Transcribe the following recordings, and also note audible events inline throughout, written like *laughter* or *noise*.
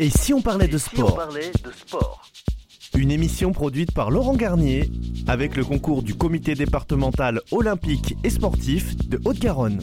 Et si on parlait de sport Une émission produite par Laurent Garnier avec le concours du comité départemental olympique et sportif de Haute-Garonne.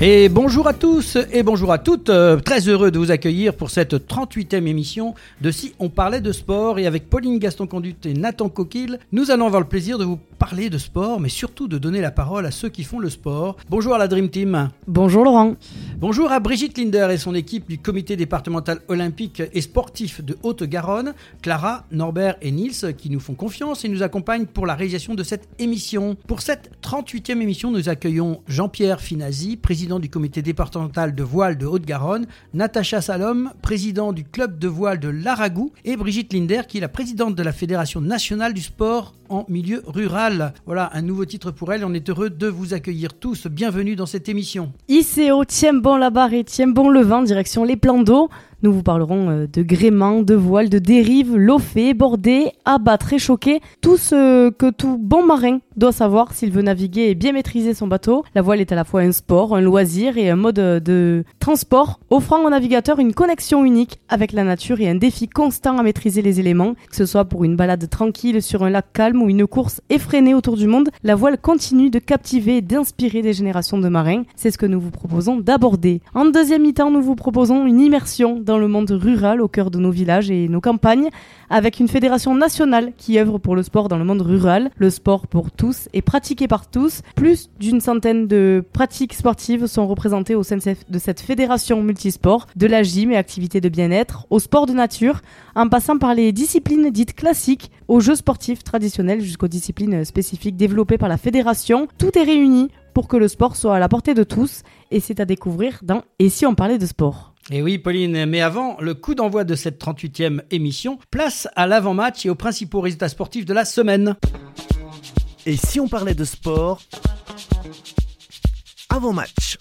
Et bonjour à tous et bonjour à toutes. Euh, très heureux de vous accueillir pour cette 38e émission de Si on parlait de sport. Et avec Pauline Gaston-Conduit et Nathan Coquille, nous allons avoir le plaisir de vous parler de sport, mais surtout de donner la parole à ceux qui font le sport. Bonjour à la Dream Team. Bonjour Laurent. Bonjour à Brigitte Linder et son équipe du comité départemental olympique et sportif de Haute-Garonne, Clara, Norbert et Nils qui nous font confiance et nous accompagnent pour la réalisation de cette émission. Pour cette 38e émission, nous accueillons Jean-Pierre Finazzi, président du comité départemental de voile de Haute-Garonne, Natacha Salom, président du club de voile de Laragou, et Brigitte Linder, qui est la présidente de la Fédération nationale du sport en milieu rural. Voilà un nouveau titre pour elle. On est heureux de vous accueillir tous. Bienvenue dans cette émission. ICO, tiens bon la barre et tiens bon le vent, direction les plans d'eau. Nous vous parlerons euh, de gréement, de voile, de dérive, loffé, bordé, abattre et choqué, tout ce que tout bon marin doit savoir s'il veut naviguer et bien maîtriser son bateau. La voile est à la fois un sport, un loisir et un mode de transport, offrant au navigateur une connexion unique avec la nature et un défi constant à maîtriser les éléments, que ce soit pour une balade tranquille sur un lac calme ou une course effrénée autour du monde. La voile continue de captiver et d'inspirer des générations de marins. C'est ce que nous vous proposons d'aborder. En deuxième mi-temps, nous vous proposons une immersion dans le monde rural au cœur de nos villages et nos campagnes, avec une fédération nationale qui œuvre pour le sport dans le monde rural. Le sport pour tous est pratiqué par tous. Plus d'une centaine de pratiques sportives sont représentées au sein de cette fédération multisport, de la gym et activités de bien-être, au sport de nature, en passant par les disciplines dites classiques, aux jeux sportifs traditionnels jusqu'aux disciplines spécifiques développées par la fédération. Tout est réuni pour que le sport soit à la portée de tous et c'est à découvrir dans Et si on parlait de sport? Et oui, Pauline, mais avant le coup d'envoi de cette 38e émission, place à l'avant-match et aux principaux résultats sportifs de la semaine. Et si on parlait de sport avant-match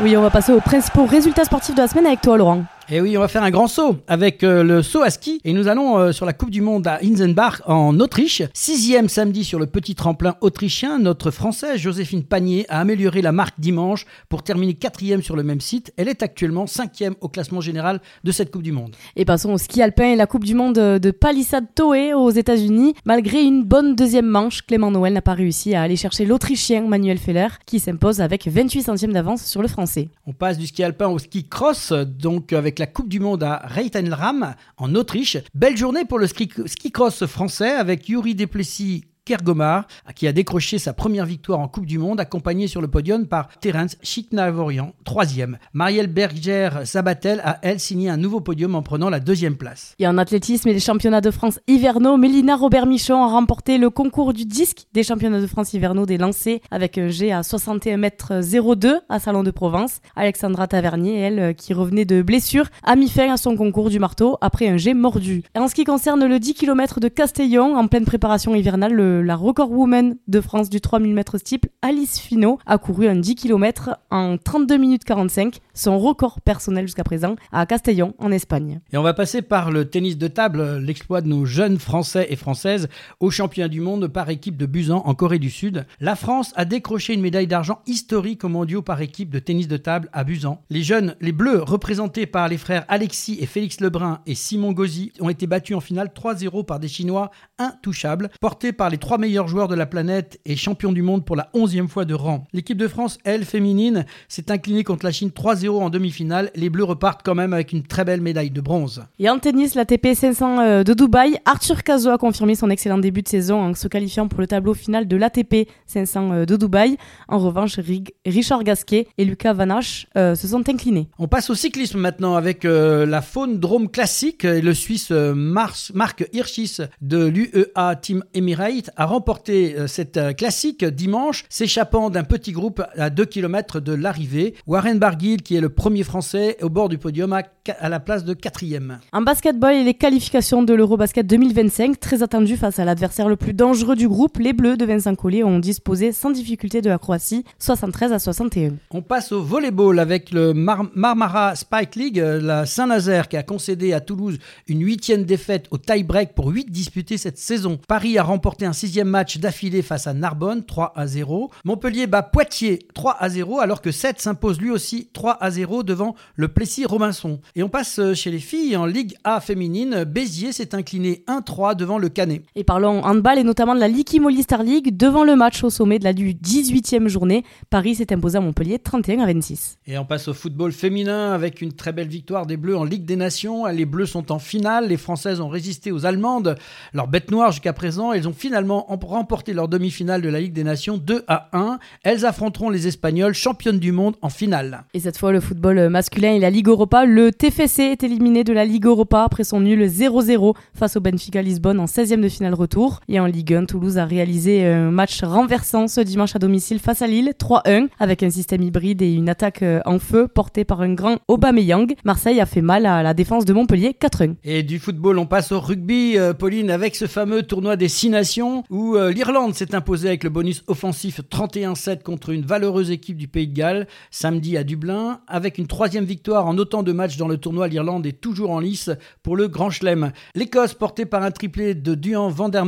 Oui, on va passer aux principaux résultats sportifs de la semaine avec toi, Laurent. Et oui, on va faire un grand saut avec euh, le saut à ski et nous allons euh, sur la Coupe du Monde à Inzenbach en Autriche. Sixième samedi sur le petit tremplin autrichien, notre Française Joséphine Panier a amélioré la marque dimanche pour terminer quatrième sur le même site. Elle est actuellement cinquième au classement général de cette Coupe du Monde. Et passons au ski alpin et la Coupe du Monde de Palissade Toé aux États-Unis. Malgré une bonne deuxième manche, Clément Noël n'a pas réussi à aller chercher l'Autrichien Manuel Feller qui s'impose avec 28 centièmes d'avance sur le Français. On passe du ski alpin au ski cross, donc avec la Coupe du Monde à Reitenram en Autriche. Belle journée pour le ski, ski cross français avec Yuri Deplessis Kergomar, qui a décroché sa première victoire en Coupe du Monde, accompagné sur le podium par Terence Chiknavorian, troisième. Marielle Berger-Sabatel a, elle, signé un nouveau podium en prenant la deuxième place. Et en athlétisme et les championnats de France hivernaux, Mélina Robert-Michon a remporté le concours du disque des championnats de France hivernaux des lancers avec un G à 61 mètres 02 à Salon de Provence. Alexandra Tavernier, elle, qui revenait de blessure, a mis fin à son concours du marteau après un G mordu. Et en ce qui concerne le 10 km de Castellon, en pleine préparation hivernale, le la record woman de France du 3000 mètres steeple, Alice Finot, a couru un 10 km en 32 minutes 45, son record personnel jusqu'à présent, à Castellón, en Espagne. Et on va passer par le tennis de table, l'exploit de nos jeunes Français et Françaises au championnat du monde par équipe de Busan en Corée du Sud. La France a décroché une médaille d'argent historique au mondiaux par équipe de tennis de table à Busan. Les jeunes, les Bleus, représentés par les frères Alexis et Félix Lebrun et Simon Gauzy, ont été battus en finale 3-0 par des Chinois intouchables, portés par les trois meilleurs joueurs de la planète et champions du monde pour la onzième fois de rang. L'équipe de France, elle, féminine, s'est inclinée contre la Chine 3-0 en demi-finale. Les Bleus repartent quand même avec une très belle médaille de bronze. Et en tennis, l'ATP 500 euh, de Dubaï, Arthur Cazot a confirmé son excellent début de saison en se qualifiant pour le tableau final de l'ATP 500 euh, de Dubaï. En revanche, Richard Gasquet et Lucas Vanache euh, se sont inclinés. On passe au cyclisme maintenant avec la faune drôme classique. Le Suisse Marc Hirschi de l'UEA Team Emirates a remporté euh, cette euh, classique dimanche, s'échappant d'un petit groupe à 2 km de l'arrivée. Warren Barguil, qui est le premier français au bord du podium, à la place de quatrième. En basketball et les qualifications de l'Eurobasket 2025, très attendues face à l'adversaire le plus dangereux du groupe, les Bleus de Vincent Collier ont disposé sans difficulté de la Croatie, 73 à 61. On passe au volleyball avec le Marmara Spike League, euh, la Saint-Nazaire qui a concédé à Toulouse une huitième défaite au tie-break pour 8 disputés cette saison. Paris a remporté un sixième match d'affilée face à Narbonne, 3 à 0. Montpellier bat Poitiers, 3 à 0, alors que 7 s'impose lui aussi 3 à 0 devant le Plessis-Robinson. Et on passe euh, chez les filles en Ligue A féminine. Béziers s'est incliné 1-3 devant le Canet. Et parlons handball et notamment de la Licky Molly Star League. Devant le match au sommet de la 18e journée, Paris s'est imposé à Montpellier 31 à 26. Et on passe au football féminin avec une très belle victoire des Bleus en Ligue des Nations. Les Bleus sont en finale. Les Françaises ont résisté aux Allemandes. Leur bête noire jusqu'à présent, elles ont finalement remporté leur demi-finale de la Ligue des Nations 2 à 1. Elles affronteront les Espagnols, championnes du monde, en finale. Et cette fois, le football masculin et la Ligue Europa. Le TFC est éliminé de la Ligue Europa après son nul 0-0 face au Benfica Lisbonne en 16e de finale retour. Et en Ligue 1, Toulouse a réalisé un match renversant ce dimanche à domicile face à Lille, 3-1, avec un système hybride et une attaque euh, en feu portée par un grand Aubameyang. Marseille a fait mal à la défense de Montpellier, 4-1. Et du football, on passe au rugby, euh, Pauline, avec ce fameux tournoi des 6 nations où euh, l'Irlande s'est imposée avec le bonus offensif 31-7 contre une valeureuse équipe du Pays de Galles samedi à Dublin, avec une troisième victoire en autant de matchs dans le tournoi. L'Irlande est toujours en lice pour le Grand Chelem. L'Écosse, portée par un triplé de Duan van der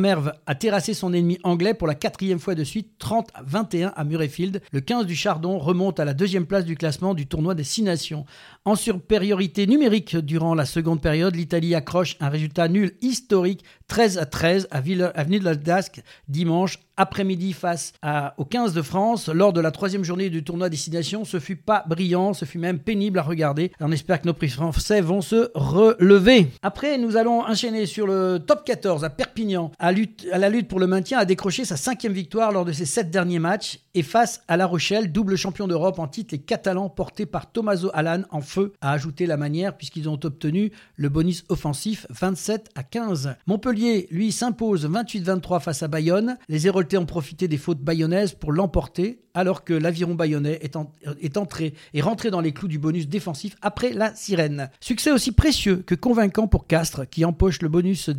a terrassé son ennemi anglais pour la quatrième fois de suite, 30 à 21 à Murrayfield. Le 15 du Chardon remonte à la deuxième place du classement du tournoi des 6 nations. En supériorité numérique durant la seconde période, l'Italie accroche un résultat nul historique 13 à 13 à, Ville, de la Dasque dimanche après-midi face à, aux 15 de France lors de la troisième journée du tournoi Destination. Ce fut pas brillant, ce fut même pénible à regarder. On espère que nos prix français vont se relever. Après, nous allons enchaîner sur le top 14 à Perpignan. À, la lutte pour le maintien, a décroché sa cinquième victoire lors de ses sept derniers matchs. Et face à La Rochelle, double champion d'Europe en titre, les Catalans portés par Tommaso Alan en feu a ajouté la manière puisqu'ils ont obtenu le bonus offensif 27 à 15. Montpellier, lui, s'impose 28-23 face à Bayonne. Les Ont profité des fautes bayonnaises pour l'emporter alors que l'aviron bayonnais est, est, entré et rentré dans les clous du bonus défensif après la sirène. Succès aussi précieux que convaincant pour Castres qui empoche le bonus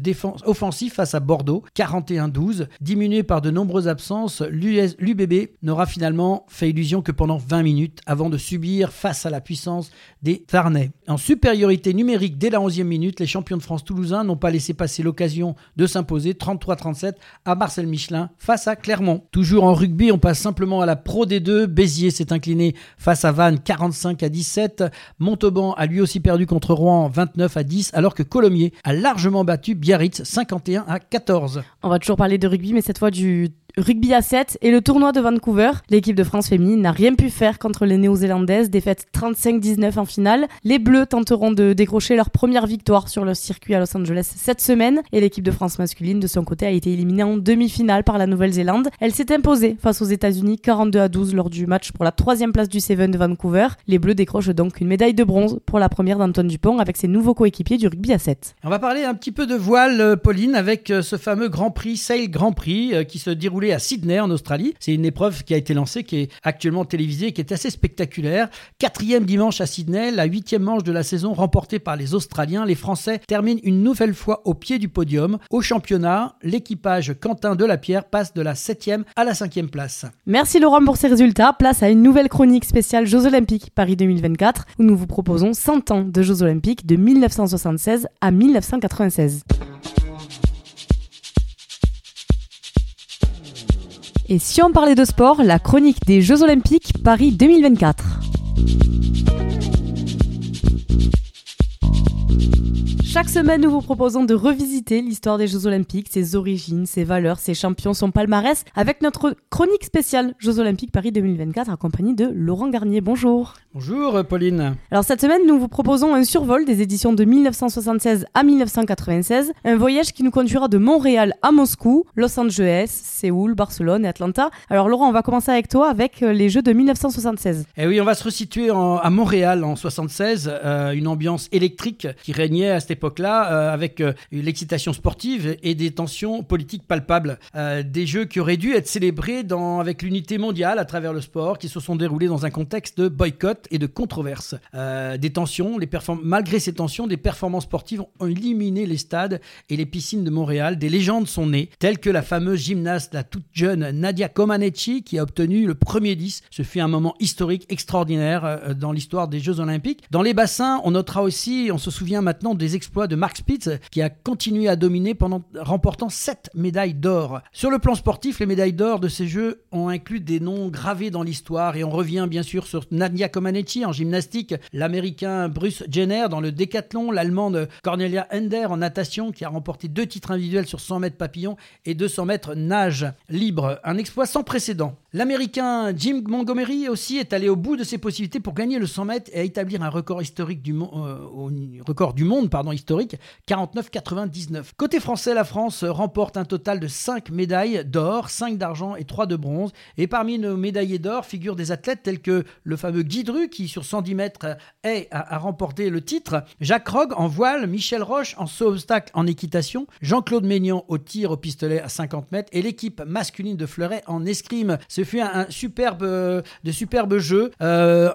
offensif face à Bordeaux 41-12. Diminué par de nombreuses absences, l'UBB n'aura finalement fait illusion que pendant 20 minutes avant de subir face à la puissance des Tarnais. En supériorité numérique dès la 11e minute, les champions de France toulousains n'ont pas laissé passer l'occasion de s'imposer 33-37 à Marcel Michelin face à Clermont. Toujours en rugby, on passe simplement à la Pro D2. Béziers s'est incliné face à Vannes 45 à 17. Montauban a lui aussi perdu contre Rouen 29 à 10, alors que Colomiers a largement battu Biarritz 51 à 14. On va toujours parler de rugby, mais cette fois du rugby à 7 et le tournoi de Vancouver. L'équipe de France féminine n'a rien pu faire contre les Néo-Zélandaises, défaite 35-19 en finale. Les Bleus tenteront de décrocher leur première victoire sur le circuit à Los Angeles cette semaine et l'équipe de France masculine de son côté a été éliminée en demi-finale par la Nouvelle-Zélande. Elle s'est imposée face aux États-Unis 42 à 12 lors du match pour la troisième place du Seven de Vancouver. Les Bleus décrochent donc une médaille de bronze pour la première d'Antoine Dupont avec ses nouveaux coéquipiers du rugby à 7. On va parler un petit peu de voile, euh, Pauline, avec euh, ce fameux Grand Prix, Sail Grand Prix, euh, qui se à Sydney en Australie. C'est une épreuve qui a été lancée, qui est actuellement télévisée, et qui est assez spectaculaire. Quatrième dimanche à Sydney, la huitième manche de la saison remportée par les Australiens. Les Français terminent une nouvelle fois au pied du podium. Au championnat, l'équipage Quentin Delapierre passe de la septième à la cinquième place. Merci Laurent pour ces résultats. Place à une nouvelle chronique spéciale Jeux Olympiques Paris 2024 où nous vous proposons 100 ans de Jeux Olympiques de 1976 à 1996. Et si on parlait de sport, la chronique des Jeux Olympiques Paris 2024. Chaque semaine, nous vous proposons de revisiter l'histoire des Jeux Olympiques, ses origines, ses valeurs, ses champions, son palmarès, avec notre chronique spéciale Jeux Olympiques Paris 2024, accompagnée de Laurent Garnier. Bonjour. Bonjour, Pauline. Alors, cette semaine, nous vous proposons un survol des éditions de 1976 à 1996, un voyage qui nous conduira de Montréal à Moscou, Los Angeles, Séoul, Barcelone et Atlanta. Alors, Laurent, on va commencer avec toi avec euh, les Jeux de 1976. Eh oui, on va se resituer à Montréal en 76, euh, une ambiance électrique qui régnait à cette époque-là, avec l'excitation sportive et des tensions politiques palpables. des jeux qui auraient dû être célébrés dans, avec l'unité mondiale à travers le sport, qui se sont déroulés dans un contexte de boycott et de controverse. des tensions, les malgré ces tensions, des performances sportives ont éliminé les stades et les piscines de Montréal. Des légendes sont nées, telles que la fameuse gymnaste, la toute jeune Nadia Comaneci, qui a obtenu le premier 10. Ce fut un moment historique extraordinaire euh, dans l'histoire des Jeux Olympiques. Dans les bassins, on notera aussi, on se souvient maintenant des exploits de Mark Spitz, qui a continué à dominer pendant remportant 7 médailles d'or. Sur le plan sportif, les médailles d'or de ces Jeux ont inclus des noms gravés dans l'histoire et on revient bien sûr sur Nadia Comaneci en gymnastique, l'américain Bruce Jenner dans le décathlon, l'allemande Cornelia Ender en natation qui a remporté deux titres individuels sur 100 mètres papillon et 200 mètres nage libre. Un exploit sans précédent. L'américain Jim Montgomery aussi est allé au bout de ses possibilités pour gagner le 100 mètres et établir un record historique du, euh, record du monde pardon, historique 49,99. Côté français, la France remporte un total de 5 médailles d'or, 5 d'argent et 3 de bronze. Et parmi nos médaillés d'or figurent des athlètes tels que le fameux Guy Dru qui sur 110 mètres a, remporté le titre, Jacques Rogge en voile, Michel Roche en saut obstacle en équitation, Jean-Claude Maignan au tir au pistolet à 50 mètres et l'équipe masculine de Fleuret en escrime. Fut un, superbe, de superbes jeux, euh,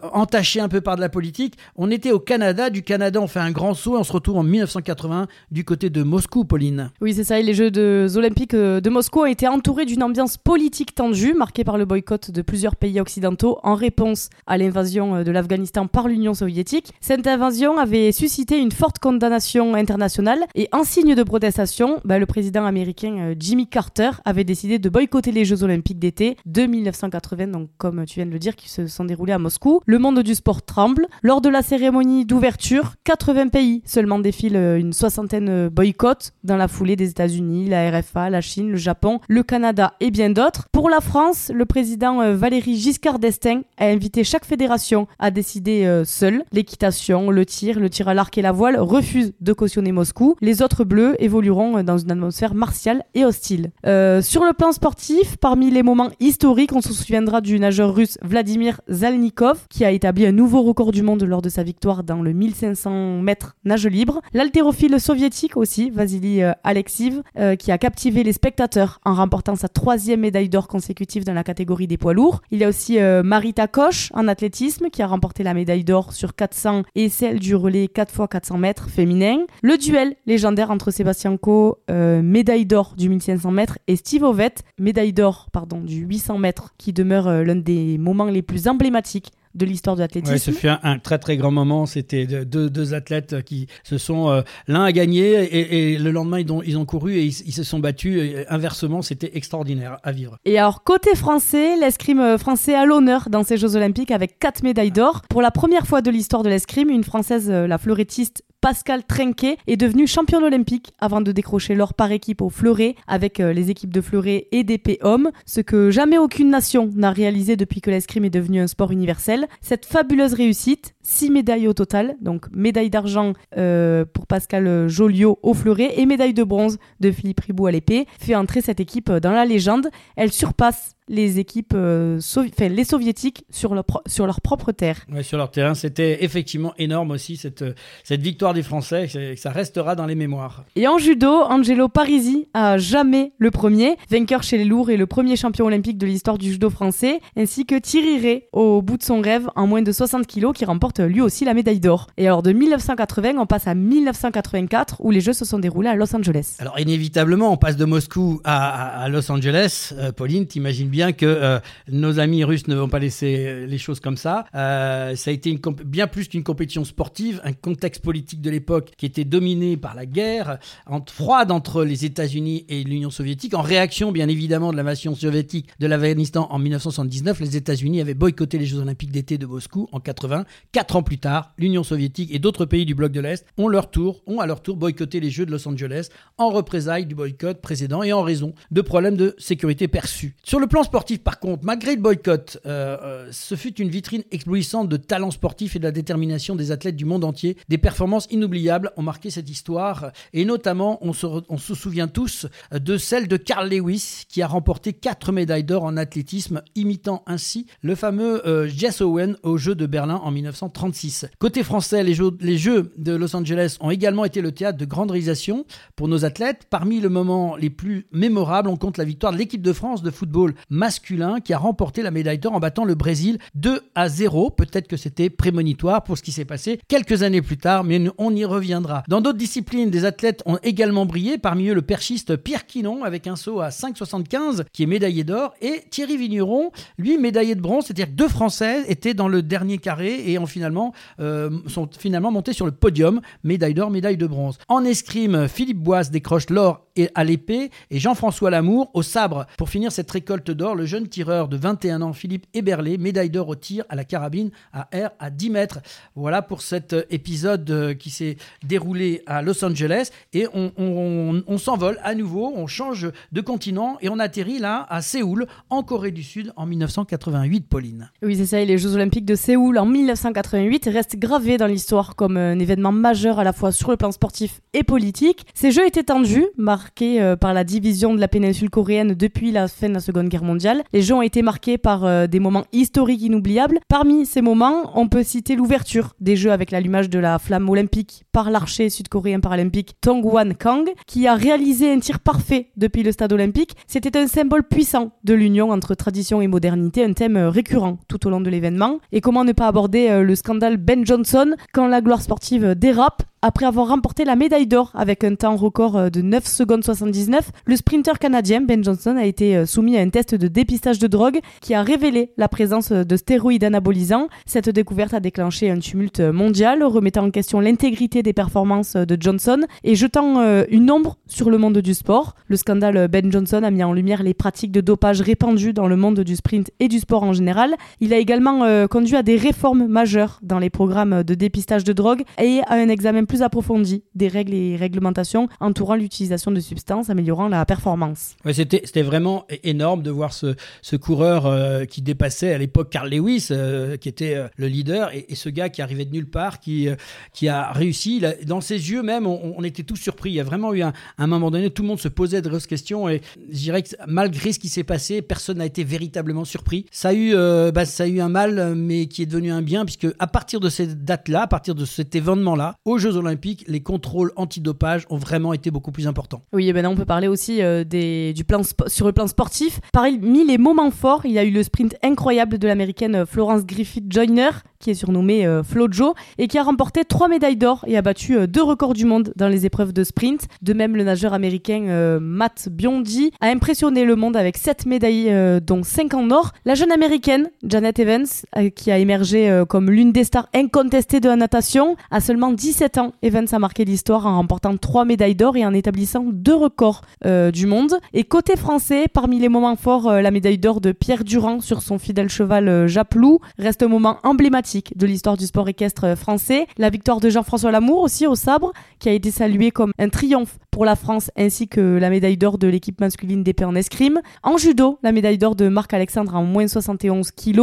un peu par de la politique. On était au Canada. Du Canada, on fait un grand saut et on se retrouve en 1980 du côté de Moscou, Pauline. Oui, c'est ça. Les Jeux olympiques euh, de Moscou ont été entourés d'une ambiance politique tendue, marquée par le boycott de plusieurs pays occidentaux en réponse à l'invasion euh, de l'Afghanistan par l'Union soviétique. Cette invasion avait suscité une forte condamnation internationale et en signe de protestation, bah, le président américain Jimmy Carter avait décidé de boycotter les Jeux olympiques d'été de 1980, donc comme tu viens de le dire, qui se sont déroulés à Moscou. Le monde du sport tremble. Lors de la cérémonie d'ouverture, 80 pays seulement défilent euh, une soixantaine euh, boycotts dans la foulée des États-Unis, la RFA, la Chine, le Japon, le Canada et bien d'autres. Pour la France, le président euh, Valéry Giscard d'Estaing a invité chaque fédération à décider seule. L'équitation, le tir, le tir à l'arc et la voile refusent de cautionner Moscou. Les autres bleus évolueront dans une atmosphère martiale et hostile. sur le plan sportif, parmi les moments historiques, on se souviendra du nageur russe Vladimir Zalnikov, qui a établi un nouveau record du monde lors de sa victoire dans le 1500 mètres nage libre. L'haltérophile soviétique aussi, Vasily euh, Alexiv, euh, qui a captivé les spectateurs en remportant sa troisième médaille d'or consécutive dans la catégorie des poids lourds. Il y a aussi euh, Marita Koch en athlétisme, qui a remporté la médaille d'or sur 400 et celle du relais 4 x 400 mètres féminin. Le duel légendaire entre Sébastien Coe, médaille d'or du 1500 mètres, et Steve Ovett, médaille d'or pardon du 800 mètres, qui demeure l'un des moments les plus emblématiques de l'histoire de l'athlétisme. Ouais, ce fut un, très très grand moment. C'était deux, deux, athlètes qui se sont. Euh, l'un a gagné et, le lendemain ils ont, ils ont couru et ils, se sont battus. Et inversement, c'était extraordinaire à vivre. Et alors, côté français, l'escrime euh, français a l'honneur dans ces Jeux Olympiques avec quatre médailles d'or. Pour la première fois de l'histoire de l'escrime, une française, euh, la fleurettiste Pascal Trenquet est devenue championne olympique avant de décrocher l'or par équipe au fleuret avec les équipes de fleuret et d'épée hommes, ce que jamais aucune nation n'a réalisé depuis que l'escrime est devenu un sport universel. Cette fabuleuse réussite, 6 médailles au total, donc médaille d'argent euh, pour Pascal Joliot au fleuret et médaille de bronze de Philippe Ribou à l'épée, fait entrer cette équipe dans la légende. Elle surpasse les équipes, euh, enfin, les soviétiques sur leur, sur leur propre terre. Ouais, sur leur terrain, c'était effectivement énorme aussi cette, cette victoire des Français, ça restera dans les mémoires. Et en judo, Angelo Parisi a jamais le premier, vainqueur chez les lourds et le premier champion olympique de l'histoire du judo français, ainsi que Thierry Ray au bout de son rêve en moins de 60 kilos qui remporte lui aussi la médaille d'or. Et alors de 1980, on passe à 1984 où les Jeux se sont déroulés à Los Angeles. Alors inévitablement, on passe de Moscou à, Los Angeles. Euh, Pauline, t'imagines bien que euh, nos amis russes ne vont pas laisser les choses comme ça. Euh, ça a été bien plus qu'une compétition sportive, un contexte politique de l'époque qui était dominé par la guerre froide entre les États-Unis et l'Union soviétique. En réaction, bien évidemment, de l'invasion soviétique de l'Afghanistan en 1979, les États-Unis avaient boycotté les Jeux olympiques d'été de Moscou en 80. Quatre ans plus tard, l'Union soviétique et d'autres pays du bloc de l'Est ont, à leur tour boycotté les Jeux de Los Angeles en représailles du boycott précédent et en raison de problèmes de sécurité perçus. Sur le plan sportif, par contre, malgré le boycott, euh, euh, ce fut une vitrine explosante de talents sportifs et de la détermination des athlètes du monde entier. Des performances inoubliables ont marqué cette histoire et notamment, on se, on se souvient tous de celle de Carl Lewis qui a remporté quatre médailles d'or en athlétisme, imitant ainsi le fameux euh, Jess Owen aux Jeux de Berlin en 1930. 1936. Côté français, les jeux, les de Los Angeles ont également été le théâtre de grandes réalisations pour nos athlètes. Parmi les moments les plus mémorables, on compte la victoire de l'équipe de France de football masculin qui a remporté la médaille d'or en battant le Brésil 2 à 0. Peut-être que c'était prémonitoire pour ce qui s'est passé quelques années plus tard, mais on y reviendra. Dans d'autres disciplines, des athlètes ont également brillé, parmi eux le perchiste Pierre Quinon avec un saut à 5,75 qui est médaillé d'or et Thierry Vigneron, lui médaillé de bronze, c'est-à-dire deux Français étaient dans le dernier carré et ont finalement, euh, sont finalement montés sur le podium, médaille d'or, médaille de bronze. En escrime, Philippe Boisse décroche l'or à l'épée et Jean-François Lamour au sabre. Pour finir cette récolte d'or, le jeune tireur de 21 ans Philippe Héberlé, médaille d'or au tir à la carabine à air à 10 mètres. Voilà pour cet épisode euh, qui s'est déroulé à Los Angeles et on, s'envole à nouveau, on change de continent et on atterrit là à Séoul en Corée du Sud en 1988, Pauline. Oui, c'est ça, les Jeux Olympiques de Séoul en 1988 restent gravés dans l'histoire comme un événement majeur à la fois sur le plan sportif et politique. Ces Jeux étaient tendus, marqués euh, par la division de la péninsule coréenne depuis la fin de la Seconde Guerre mondiale. Les Jeux ont été marqués par euh, des moments historiques inoubliables. Parmi ces moments, on peut citer l'ouverture des Jeux avec l'allumage de la flamme olympique par l'archer sud-coréen paralympique Tong Wan Kang, qui a réalisé un tir parfait depuis le stade olympique. C'était un symbole puissant de l'union entre tradition et modernité, un thème euh, récurrent tout au long de l'événement. Et comment ne pas aborder euh, le scandale Ben Johnson quand la gloire sportive dérape après avoir remporté la médaille d'or avec un temps record euh, de 9 secondes 79, le sprinter canadien Ben Johnson a été euh, soumis à un test de dépistage de drogue qui a révélé la présence euh, de stéroïdes anabolisants. Cette découverte a déclenché un tumulte mondial, remettant en question l'intégrité des performances de Johnson et jetant une ombre sur le monde du sport. Le scandale Ben Johnson a mis en lumière les pratiques de dopage répandues dans le monde du sprint et du sport en général. Il a également conduit à des réformes majeures dans les programmes de dépistage de drogue et à un examen plus plus approfondie des règles et réglementations entourant l'utilisation de substances, améliorant la performance. Ouais, c'était, vraiment énorme de voir ce, ce coureur euh, qui dépassait à l'époque Carl Lewis, euh, qui était euh, le leader, et, ce gars qui arrivait de nulle part, qui, qui a réussi. dans ses yeux même, on, était tous surpris. Il y a vraiment eu un, un moment donné, tout le monde se posait de grosses questions, et je dirais que malgré ce qui s'est passé, personne n'a été véritablement surpris. Ça a, eu, bah, ça a eu un mal, mais qui est devenu un bien, puisque à partir de cette date-là, à partir de cet événement-là, aux Jeux Olympiques, les contrôles antidopage ont vraiment été beaucoup plus importants. Oui, et ben on peut parler aussi euh, des, du plan sur le plan sportif. Parmi les moments forts, il y a eu le sprint incroyable de l'américaine euh, Florence Griffith Joyner, qui est surnommée euh, Flojo, et qui a remporté trois médailles d'or et a battu deux records du monde dans les épreuves de sprint. De même, le nageur américain Matt Biondi a impressionné le monde avec sept médailles, dont cinq en or. La jeune américaine Janet Evans, qui a émergé comme l'une des stars incontestées de la natation, a seulement 17 ans Evans a marqué l'histoire en remportant trois médailles d'or et en établissant deux records euh, du monde. Et côté français, parmi les moments forts, euh, la médaille d'or de Pierre Durand sur son fidèle cheval euh, Japlou reste un moment emblématique de l'histoire du sport équestre français. La victoire de Jean-François Lamour aussi au sabre, qui a été saluée comme un triomphe pour la France, ainsi que la médaille d'or de l'équipe masculine d'épée en escrime. En judo, la médaille d'or de Marc-Alexandre en moins 71 kg.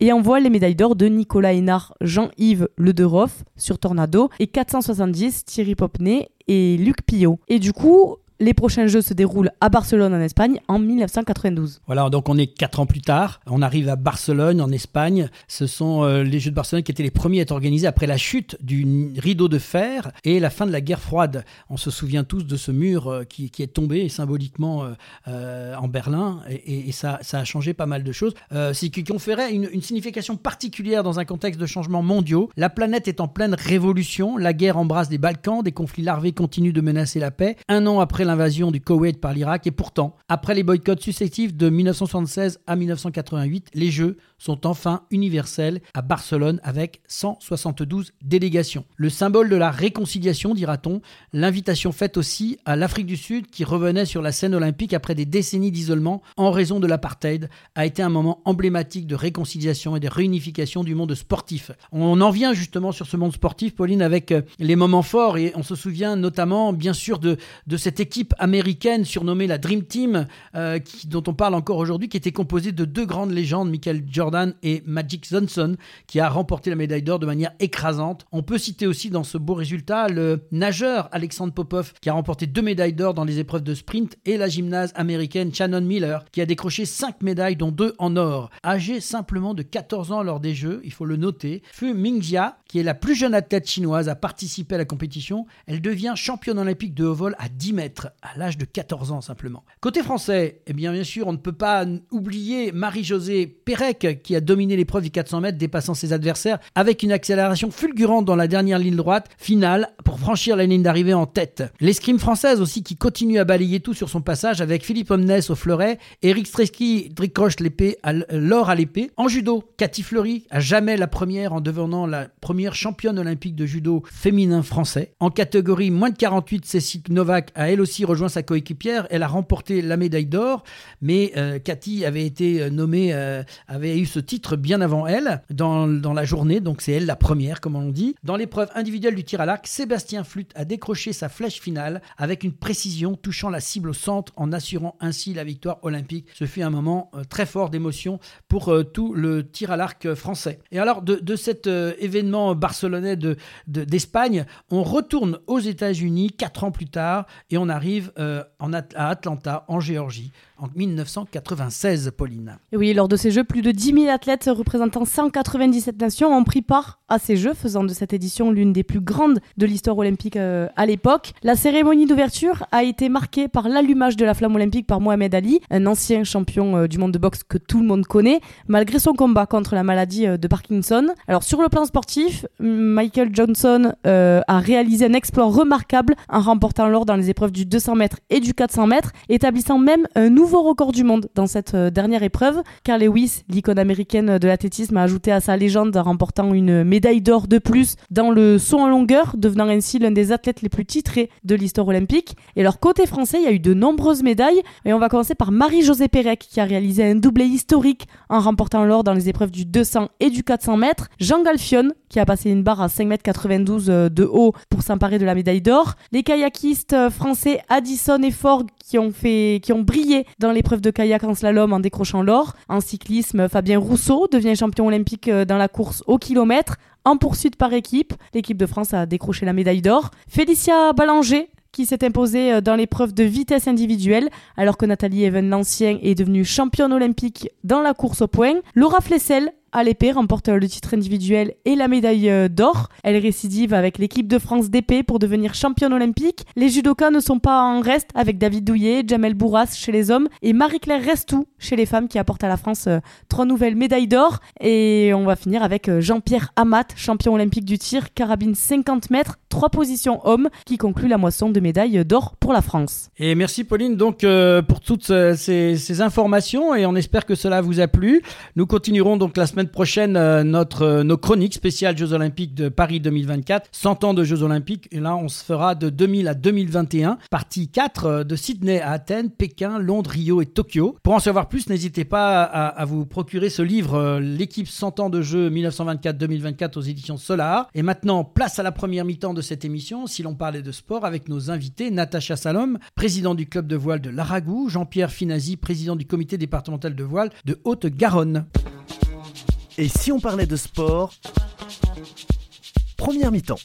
Et en voile, les médailles d'or de Nicolas Hénard, Jean-Yves Lederoff sur Tornado et 470 Thierry Popney et Luc Pillot. Et du coup, les prochains Jeux se déroulent à Barcelone en Espagne en 1992. Voilà, donc on est quatre ans plus tard. On arrive à Barcelone en Espagne. Ce sont euh, les Jeux de Barcelone qui étaient les premiers à être organisés après la chute du rideau de fer et la fin de la guerre froide. On se souvient tous de ce mur euh, qui, est tombé symboliquement euh, en Berlin et, ça, a changé pas mal de choses. C'est qui conférait une, signification particulière dans un contexte de changements mondiaux. La planète est en pleine révolution. La guerre embrasse des Balkans. Des conflits larvés continuent de menacer la paix. Un an après l'invasion du Koweït par l'Irak et pourtant, après les boycotts successifs de 1976 à 1988, les Jeux sont enfin universels à Barcelone avec 172 délégations. Le symbole de la réconciliation, dira-t-on, l'invitation faite aussi à l'Afrique du Sud qui revenait sur la scène olympique après des décennies d'isolement en raison de l'apartheid a été un moment emblématique de réconciliation et de réunification du monde sportif. On en vient justement sur ce monde sportif, Pauline, avec euh, les moments forts et on se souvient notamment bien sûr de, de cette équipe équipe américaine surnommée la Dream Team, qui, dont on parle encore aujourd'hui, qui était composée de deux grandes légendes, Michael Jordan et Magic Johnson, qui a remporté la médaille d'or de manière écrasante. On peut citer aussi dans ce beau résultat le nageur Alexandre Popov, qui a remporté deux médailles d'or dans les épreuves de sprint, et la gymnase américaine Shannon Miller, qui a décroché cinq médailles, dont deux en or. Âgée simplement de 14 ans lors des Jeux, il faut le noter, Fu Mingjia, qui est la plus jeune athlète chinoise à participer à la compétition, elle devient championne olympique de haut vol à 10 mètres, à l'âge de 14 ans simplement. Côté français, eh bien bien sûr, on ne peut pas oublier Marie-Josée Pérec, qui a dominé l'épreuve du 400 mètres, dépassant ses adversaires avec une accélération fulgurante dans la dernière ligne droite finale pour franchir la ligne d'arrivée en tête. L'escrime française aussi qui continue à balayer tout sur son passage avec Philippe Omnes au fleuret, Eric Streski dricroche l'épée l'or à l'épée. En judo, Cathy Fleury a jamais la première en devenant la première championne olympique de judo féminin français. En catégorie moins de 48, Cécile Novak a elle aussi rejoint sa coéquipière. Elle a remporté la médaille d'or, mais euh, Cathy avait été euh, nommée, euh, avait eu ce titre bien avant elle dans, dans la journée, donc c'est elle la première, comme on dit. Dans l'épreuve individuelle du tir à l'arc, Sébastien Flûte a décroché sa flèche finale avec une précision touchant la cible au centre en assurant ainsi la victoire olympique. Ce fut un moment très fort d'émotion pour tout le tir à l'arc français. Et alors de, de cet événement barcelonais d'Espagne, de, on retourne aux États-Unis quatre ans plus tard et on arrive en, à Atlanta, en Géorgie, en 1996, Pauline. Et oui, lors de ces Jeux, plus de 10 000 athlètes représentant 197 nations ont pris part à ces Jeux, faisant de cette édition l'une des plus grandes de l'histoire olympique euh, à l'époque. La cérémonie d'ouverture a été marquée par l'allumage de la flamme olympique par Mohamed Ali, un ancien champion euh, du monde de boxe que tout le monde connaît, malgré son combat contre la maladie euh, de Parkinson. Alors sur le plan sportif, Michael Johnson a réalisé un exploit remarquable en remportant l'or dans les épreuves du 200 mètres et du 400 mètres, établissant même un nouveau record du monde dans cette euh, dernière épreuve. Carl Lewis, l'icône américaine de l'athlétisme, a ajouté à sa légende en remportant une médaille d'or de plus dans le saut en longueur, devenant ainsi l'un des athlètes les plus titrés de l'histoire olympique. Et leur côté français, il y a eu de nombreuses médailles. Et on va commencer par Marie-Josée Pérec, qui a réalisé un doublé historique en remportant l'or dans les épreuves du 200 et du 400 mètres. Jean Galfion, qui a passé une barre à 5,92 m de haut pour s'emparer de la médaille d'or. Les kayakistes euh, français Addison et Ford qui ont, brillé dans l'épreuve de kayak en slalom en décrochant l'or. En cyclisme, Fabien Rousseau devient champion olympique euh, dans la course au kilomètre. En poursuite par équipe, l'équipe de France a décroché la médaille d'or. Félicia Ballanger qui s'est imposée euh, dans l'épreuve de vitesse individuelle, alors que Nathalie Even l'ancien est devenue championne olympique dans la course au point. Laura Flessel à l'épée remporte le titre individuel et la médaille euh, d'or. Elle récidive avec l'équipe de France d'épée pour devenir championne olympique. Les judokas ne sont pas en reste avec David Douillet, Jamel Bourras chez les hommes et Marie-Claire Restou chez les femmes qui apporte à la France euh, trois nouvelles médailles d'or. Et on va finir avec euh, Jean-Pierre Amat, champion olympique du tir, carabine 50 mètres, trois positions hommes, qui conclut la moisson de médailles d'or pour la France. Et merci Pauline donc pour toutes ces informations et on espère que cela vous a plu. Nous continuerons donc la semaine prochaine euh, notre, euh, nos chroniques spéciales Jeux Olympiques de Paris 2024, 100 ans de Jeux Olympiques. Et là, on se fera de 2000 à 2021, partie 4 euh, de Sydney à Athènes, Pékin, Londres, Rio et Tokyo. Pour en savoir plus, n'hésitez pas à, vous procurer ce livre, L'équipe 100 ans de Jeux 1924-2024 aux éditions Solar. Et maintenant, place à la première mi-temps de cette émission, si l'on parlait de sport, avec nos invités, Natacha Salom, président du club de voile de Laragou, Jean-Pierre Finazi, président du comité départemental de voile de Haute-Garonne. Et si on parlait de sport Première mi-temps.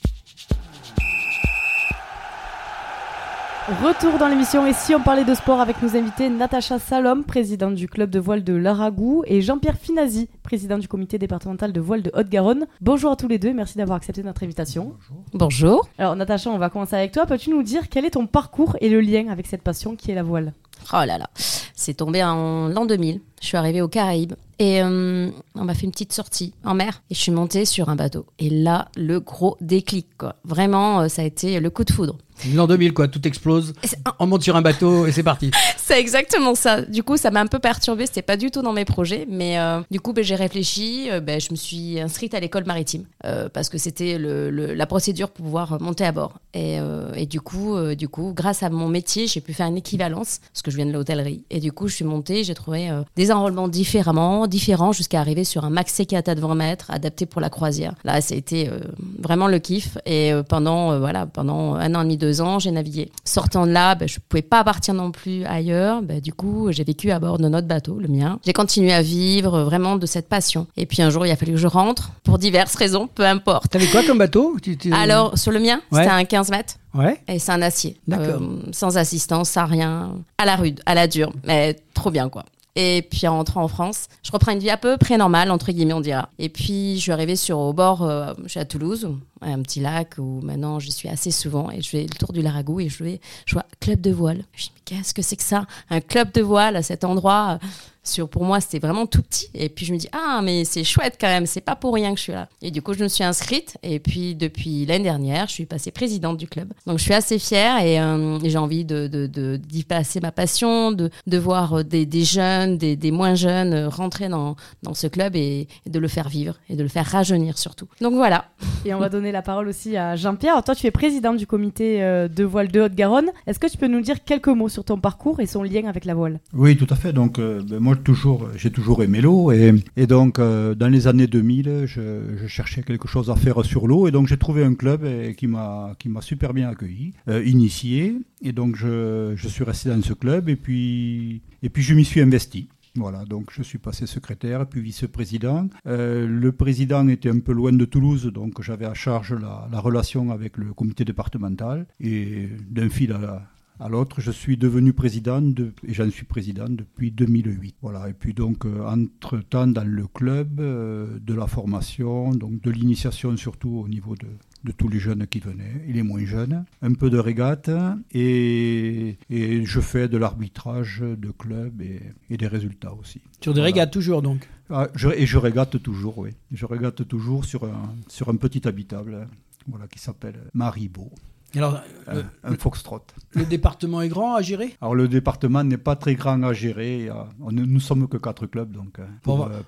Retour dans l'émission et si on parlait de sport avec nos invités Natacha Salom, présidente du club de voile de Laragou et Jean-Pierre Finazi, président du comité départemental de voile de Haute-Garonne. Bonjour à tous les deux, merci d'avoir accepté notre invitation. Bonjour. Alors Natacha, on va commencer avec toi. Peux-tu nous dire quel est ton parcours et le lien avec cette passion qui est la voile? Oh là là, c'est tombé en l'an 2000. Je suis arrivée aux Caraïbes et euh, on m'a fait une petite sortie en mer et je suis montée sur un bateau. Et là, le gros déclic, quoi. Vraiment, euh, ça a été le coup de foudre. L'an 2000, quoi, tout explose. On monte sur un bateau et c'est parti. *laughs* c'est exactement ça. Du coup, ça m'a un peu perturbée. C'était pas du tout dans mes projets, mais euh, du coup, ben, j'ai réfléchi. ben, je me suis inscrite à l'école maritime parce que c'était le, la procédure pour pouvoir monter à bord. Et, et du coup, du coup, grâce à mon métier, j'ai pu faire une équivalence. Parce que je viens de l'hôtellerie. Et du coup, je suis montée, j'ai trouvé euh, des enrôlements différemment, différents, jusqu'à arriver sur un maxi à 20 mètres, adapté pour la croisière. Là, c'était euh, vraiment le kiff. Et euh, pendant, voilà, pendant un an et demi, deux ans, j'ai navigué. Sortant de là, ben, je pouvais pas partir non plus ailleurs. Ben, du coup, j'ai vécu à bord de notre bateau, le mien. J'ai continué à vivre vraiment de cette passion. Et puis un jour, il a fallu que je rentre pour diverses raisons, peu importe. T'avais quoi comme bateau? Alors, sur le mien, c'était un 15 mètres. Ouais. Et c'est un acier. Euh, sans assistance, sans rien. À la rude, à la dure. Mais trop bien, quoi. Et puis en rentrant en France, je reprends une vie à peu près normale, entre guillemets, on dira. Et puis je suis arrivée sur au bord, euh, je suis à Toulouse, un petit lac où maintenant j'y suis assez souvent et je fais le tour du Laragou et je vais, je vois club de voile. Je me dis, mais qu'est-ce que c'est que ça? Un club de voile à cet endroit sur, pour moi, c'était vraiment tout petit. Et puis je me dis, ah, mais c'est chouette quand même, c'est pas pour rien que je suis là. Et du coup, je me suis inscrite. Et puis depuis l'année dernière, je suis passée présidente du club. Donc je suis assez fière et, euh, j'ai envie de, de, d'y passer ma passion, de, de voir des, des jeunes, des, des, moins jeunes rentrer dans, dans ce club et, de le faire vivre et de le faire rajeunir surtout. Donc voilà. Et on va donner la parole aussi à Jean-Pierre. Toi, tu es présidente du comité euh, de voile de Haute-Garonne. Est-ce que tu peux nous dire quelques mots sur ton parcours et son lien avec la voile? Oui, tout à fait. Donc, euh, ben, moi, toujours, j'ai toujours aimé l'eau. Et, et donc, euh, dans les années 2000, je, cherchais quelque chose à faire sur l'eau. Et donc, j'ai trouvé un club qui m'a super bien accueilli, euh, initié. Et donc, je, je, suis resté dans ce club. Et puis, et puis je m'y suis investi. Voilà, donc je suis passé secrétaire, puis vice-président. Euh, le président était un peu loin de Toulouse, donc j'avais à charge la, la, relation avec le comité départemental. Et d'un fil à, à l'autre, je suis devenu président de, et j'en suis président depuis 2008. Voilà. Et puis donc, euh, entre-temps, dans le club, euh, de la formation, donc de l'initiation surtout au niveau de, de, tous les jeunes qui venaient, et les moins jeunes, un peu de régate, et, et je fais de l'arbitrage de club et, et, des résultats aussi. Sur des régates toujours donc ah, je, Et je régate toujours, oui. Je régate toujours sur un, sur un petit habitable voilà, qui s'appelle Maribo. Alors, un, le, foxtrot. Le département est grand à gérer? Alors le département n'est pas très grand à gérer. On, nous sommes que quatre clubs, donc euh,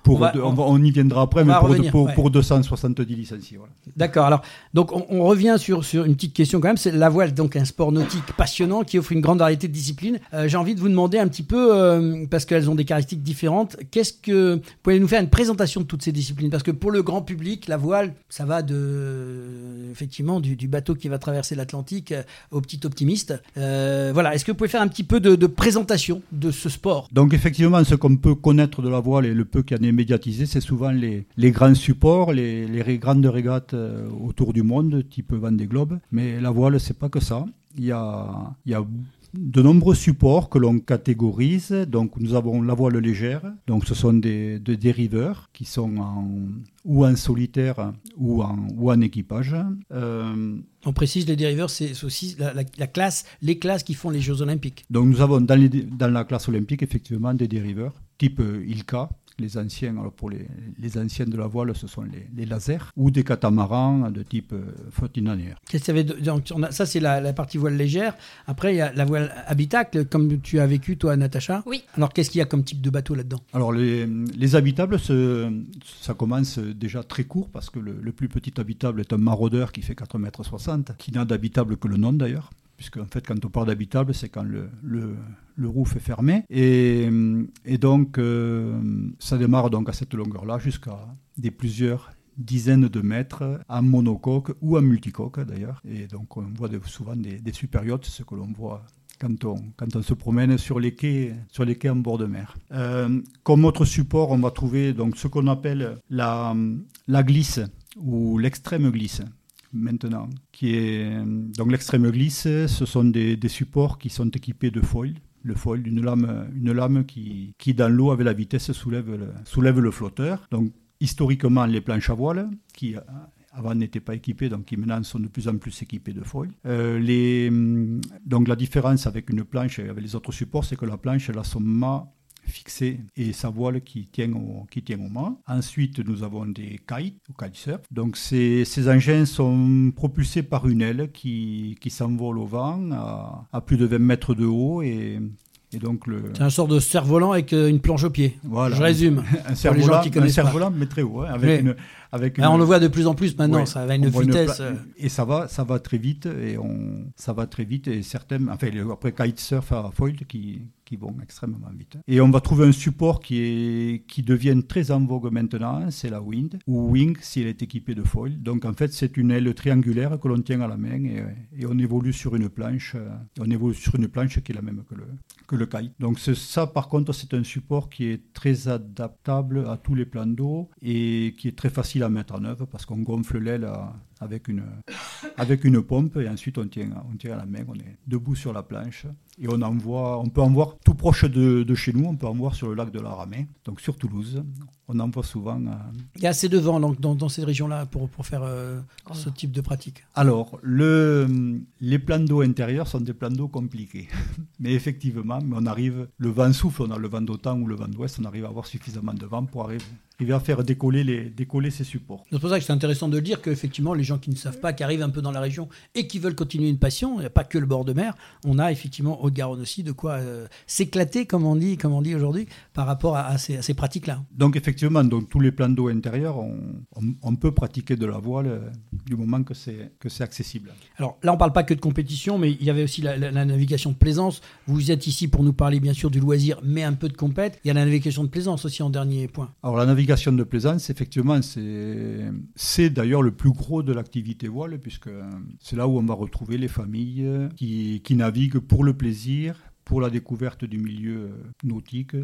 pour, on, on, y viendra après, mais pour, pour, 270 licenciés. D'accord. Alors donc on, revient sur, sur une petite question quand même. C'est la voile, donc un sport nautique passionnant qui offre une grande variété de disciplines. Euh, j'ai envie de vous demander un petit peu euh, parce qu'elles ont des caractéristiques différentes. Qu'est-ce que vous pouvez nous faire une présentation de toutes ces disciplines? Parce que pour le grand public, la voile, ça va de effectivement du, du bateau qui va traverser l'Atlantique euh, au petit optimiste. Euh, voilà, est-ce que vous pouvez faire un petit peu de, présentation de ce sport? Donc effectivement, ce qu'on peut connaître de la voile et le peu qui en est médiatisé, c'est souvent les, grands supports, les, les, grandes régates euh, autour du monde, type Vendée Globe. Mais la voile, c'est pas que ça. Il y a, il y a de nombreux supports que l'on catégorise. Donc nous avons la voile légère, donc ce sont des, dériveurs qui sont en, ou en solitaire ou en, ou en équipage. Euh, on précise les dériveurs, c'est aussi la, classe, les classes qui font les Jeux Olympiques. Donc nous avons dans, les, dans la classe olympique effectivement des dériveurs type ILCA, les anciens, alors pour les, les anciennes de la voile, ce sont les, les lasers ou des catamarans de type euh, donc, Ça, c'est la, partie voile légère. Après, il y a la voile habitacle, comme tu as vécu, toi, Natacha. Oui. Alors, qu'est-ce qu'il y a comme type de bateau là-dedans? Alors, les, les habitables, ça commence déjà très court parce que le, le, plus petit habitable est un maraudeur qui fait 4,60 m, qui n'a d'habitable que le nom d'ailleurs puisque en fait quand on parle d'habitable, c'est quand le, le, le, roof est fermé. Et, et donc euh, ça démarre donc à cette longueur-là jusqu'à des plusieurs dizaines de mètres en monocoque ou en multicoque d'ailleurs. Et donc on voit souvent des, des super yachts, ce que l'on voit quand on, quand on se promène sur les quais, sur les quais en bord de mer. Euh, comme autre support, on va trouver donc ce qu'on appelle la, la glisse ou l'extrême glisse maintenant, qui est donc l'extrême glisse. Ce sont des, supports qui sont équipés de foil. Le foil, une lame, une lame qui, qui dans l'eau avec la vitesse soulève le, soulève le flotteur. Donc historiquement les planches à voile qui avant n'étaient pas équipées, donc qui maintenant sont de plus en plus équipées de foil. Euh, donc la différence avec une planche et avec les autres supports, c'est que la planche elle a son mât fixé et sa voile qui tient au, qui tient au mât. Ensuite, nous avons des kites ou kitesurf. Donc ces, ces, engins sont propulsés par une aile qui, qui s'envole au vent à, à, plus de 20 mètres de haut et donc le... C'est un sort de cerf-volant avec euh, une planche au pied. Voilà. Je résume. *laughs* un cerf-volant, mais très haut, hein, avec, une, avec on le voit de plus en plus maintenant, ça va à une vitesse. et ça va, ça va très vite et on, ça va très vite et certains, enfin après kitesurf à foil qui, qui vont extrêmement vite. Et on va trouver un support qui, est, qui devient très en vogue maintenant, c'est la Wind, ou Wing si elle est équipée de foil. Donc en fait, c'est une aile triangulaire que l'on tient à la main et, et, on évolue sur une planche, on évolue sur une planche qui est la même que le, que le kite. Donc ça, par contre, c'est un support qui est très adaptable à tous les plans d'eau et qui est très facile à mettre en œuvre parce qu'on gonfle l'aile avec une, avec une pompe et ensuite on tient, on tient à la main, on est debout sur la planche et on envoie, on peut en voir tout proche de, de chez nous, on peut en voir sur le lac de la Ramée, donc sur Toulouse. On en voit souvent. Euh, Il y a assez de vent donc, dans, dans cette région-là pour, pour faire euh, ce type de pratique. Alors, le, les plans d'eau intérieurs sont des plans d'eau compliqués. *laughs* mais effectivement, on arrive, le vent souffle, on a le vent d'automne ou le vent d'ouest, on arrive à avoir suffisamment de vent pour arriver va faire décoller, les, décoller ses supports. C'est pour ça que c'est intéressant de dire qu'effectivement, les gens qui ne savent pas, qui arrivent un peu dans la région et qui veulent continuer une passion, il n'y a pas que le bord de mer, on a effectivement Haute-Garonne aussi de quoi euh, s'éclater, comme on dit, comme on dit aujourd'hui, par rapport à, ces, ces pratiques-là. Donc effectivement, donc, tous les plans d'eau intérieurs, on, on, peut pratiquer de la voile euh, du moment que c'est, que c'est accessible. Alors là, on ne parle pas que de compétition, mais il y avait aussi la, la, navigation de plaisance. Vous êtes ici pour nous parler bien sûr du loisir, mais un peu de compète. Il y a la navigation de plaisance aussi en dernier point. Alors la navigation de plaisance, effectivement, c'est d'ailleurs le plus gros de l'activité voile, puisque c'est là où on va retrouver les familles qui, qui naviguent pour le plaisir, pour la découverte du milieu nautique,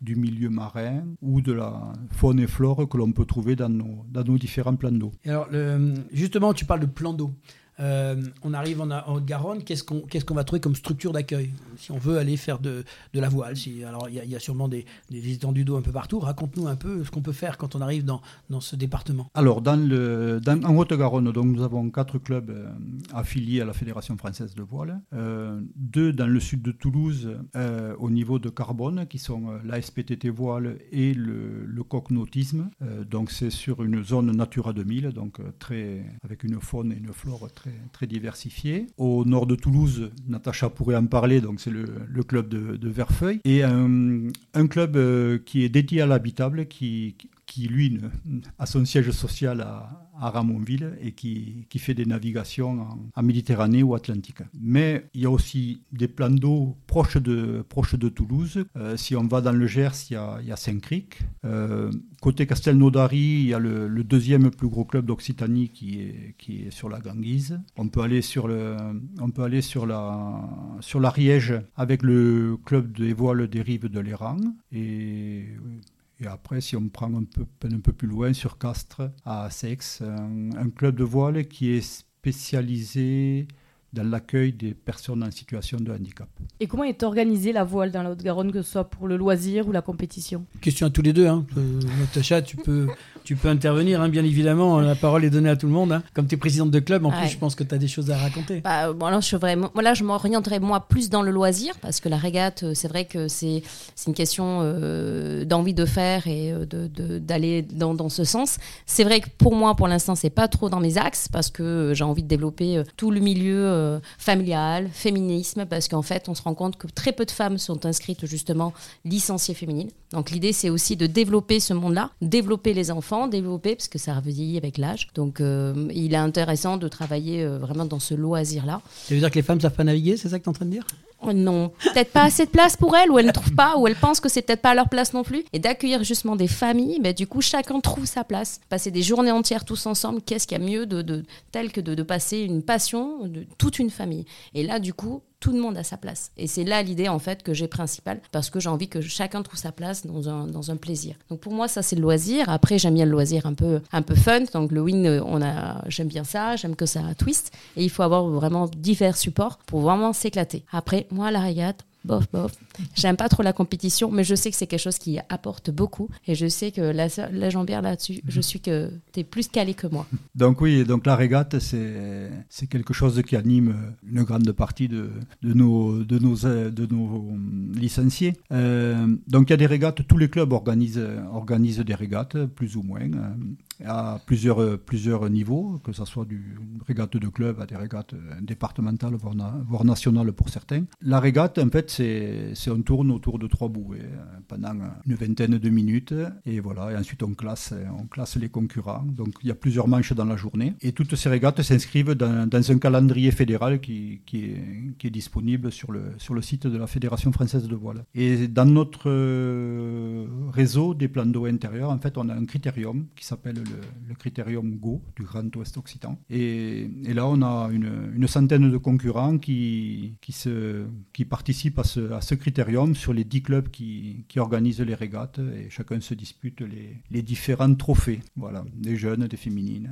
du milieu marin ou de la faune et flore que l'on peut trouver dans nos, dans nos différents plans d'eau. Alors, justement, tu parles de plans d'eau. Euh, on arrive en, Haute-Garonne, qu'est-ce qu'on va trouver comme structure d'accueil? Si on veut aller faire de, la voile, alors il y, a sûrement des, des étendues d'eau un peu partout. Raconte-nous un peu ce qu'on peut faire quand on arrive dans, ce département. Alors, dans le, en Haute-Garonne, nous avons quatre clubs euh, affiliés à la Fédération française de voile. Euh, deux dans le sud de Toulouse, au niveau de Carbone, qui sont la SPTT Voile et le, le donc, c'est sur une zone Natura 2000, donc très, avec une faune et une flore très très, diversifié. Au nord de Toulouse, Natacha pourrait en parler, donc c'est le, club de, de, Verfeuille. Et un, un club euh, qui est dédié à l'habitable, qui, qui lui a son siège social à, Ramonville et qui, fait des navigations en, Méditerranée ou Atlantique. Mais il y a aussi des plans d'eau proches de, proches de Toulouse. Euh, si on va dans le Gers, il y a, Saint-Cric. Euh, côté Castelnaudary, il y a le, deuxième plus gros club d'Occitanie qui est, qui est sur la Ganguise. On peut aller sur, le, on peut aller sur, la, sur l'Ariège avec le club des voiles des rives de l'Éran. Et et après, si on prend un peu, un peu plus loin, sur Castres, à Sex, un club de voile qui est spécialisé dans l'accueil des personnes en situation de handicap. Et comment est organisée la voile dans la Haute-Garonne, que ce soit pour le loisir ou la compétition? Question à tous les deux. Hein. Euh, Natacha, tu peux, tu peux intervenir, hein, bien évidemment. La parole est donnée à tout le monde. Hein. Comme tu es présidente de club, en plus, je pense que tu as des choses à raconter. Bah, bon, alors, je, vraiment, voilà, je m'orienterai moi plus dans le loisir, parce que la régate, euh, c'est vrai que c'est une question euh, d'envie de faire et d'aller de, dans, dans, ce sens. C'est vrai que pour moi, pour l'instant, c'est pas trop dans mes axes, parce que j'ai envie de développer tout le milieu euh, familial, féminisme, parce qu'en fait, on se rend compte que très peu de femmes sont inscrites justement licenciées féminines. Donc l'idée, c'est aussi de développer ce monde-là, développer les enfants, développer, parce que ça revieillit avec l'âge. Donc euh, il est intéressant de travailler euh, vraiment dans ce loisir-là. Ça veut dire que les femmes savent pas naviguer, c'est ça que tu es en train de dire? Oh non, peut-être pas assez de place pour elles, ou elles ne trouvent pas, ou elles pensent que c'est peut-être pas leur place non plus. Et d'accueillir justement des familles, mais du coup, chacun trouve sa place. Passer des journées entières tous ensemble, qu'est-ce qu'il y a mieux de, tel que de, de passer une passion de toute une famille? Et là, du coup, tout le monde a sa place. Et c'est là l'idée en fait que j'ai principale, parce que j'ai envie que chacun trouve sa place dans un, dans un plaisir. Donc pour moi, ça c'est le loisir. Après, j'aime bien le loisir un peu, un peu fun. Donc le win, on a, j'aime bien ça, j'aime que ça twist. Et il faut avoir vraiment divers supports pour vraiment s'éclater. Après, moi, la régate, bof, bof. J'aime pas trop la compétition, mais je sais que c'est quelque chose qui apporte beaucoup. Et je sais que la, la Jambière là-dessus, je suis que tu es plus calé que moi. Donc oui, donc la régate, c'est quelque chose qui anime une grande partie de, de, nos, de, nos, de nos licenciés. Euh, donc il y a des régates, tous les clubs organisent, organisent des régates, plus ou moins. À plusieurs, plusieurs niveaux, que ce soit du régate de club à des régates départementales, voire, nationales pour certains. La régate, en fait, c'est on tourne autour de trois bouées pendant une vingtaine de minutes. Et voilà, et ensuite on classe, on classe les concurrents. Donc il y a plusieurs manches dans la journée. Et toutes ces régates s'inscrivent dans, dans, un calendrier fédéral qui, qui, est, qui, est, disponible sur le, sur le site de la Fédération française de voile. Et dans notre réseau des plans d'eau intérieurs, en fait, on a un critérium qui s'appelle le, critérium GO du Grand Ouest Occitan. Et, et là, on a une, une, centaine de concurrents qui, qui, se, qui participent à ce, à ce critérium sur les 10 clubs qui, qui organisent les régates et chacun se dispute les, les différents trophées. Voilà, des jeunes, des féminines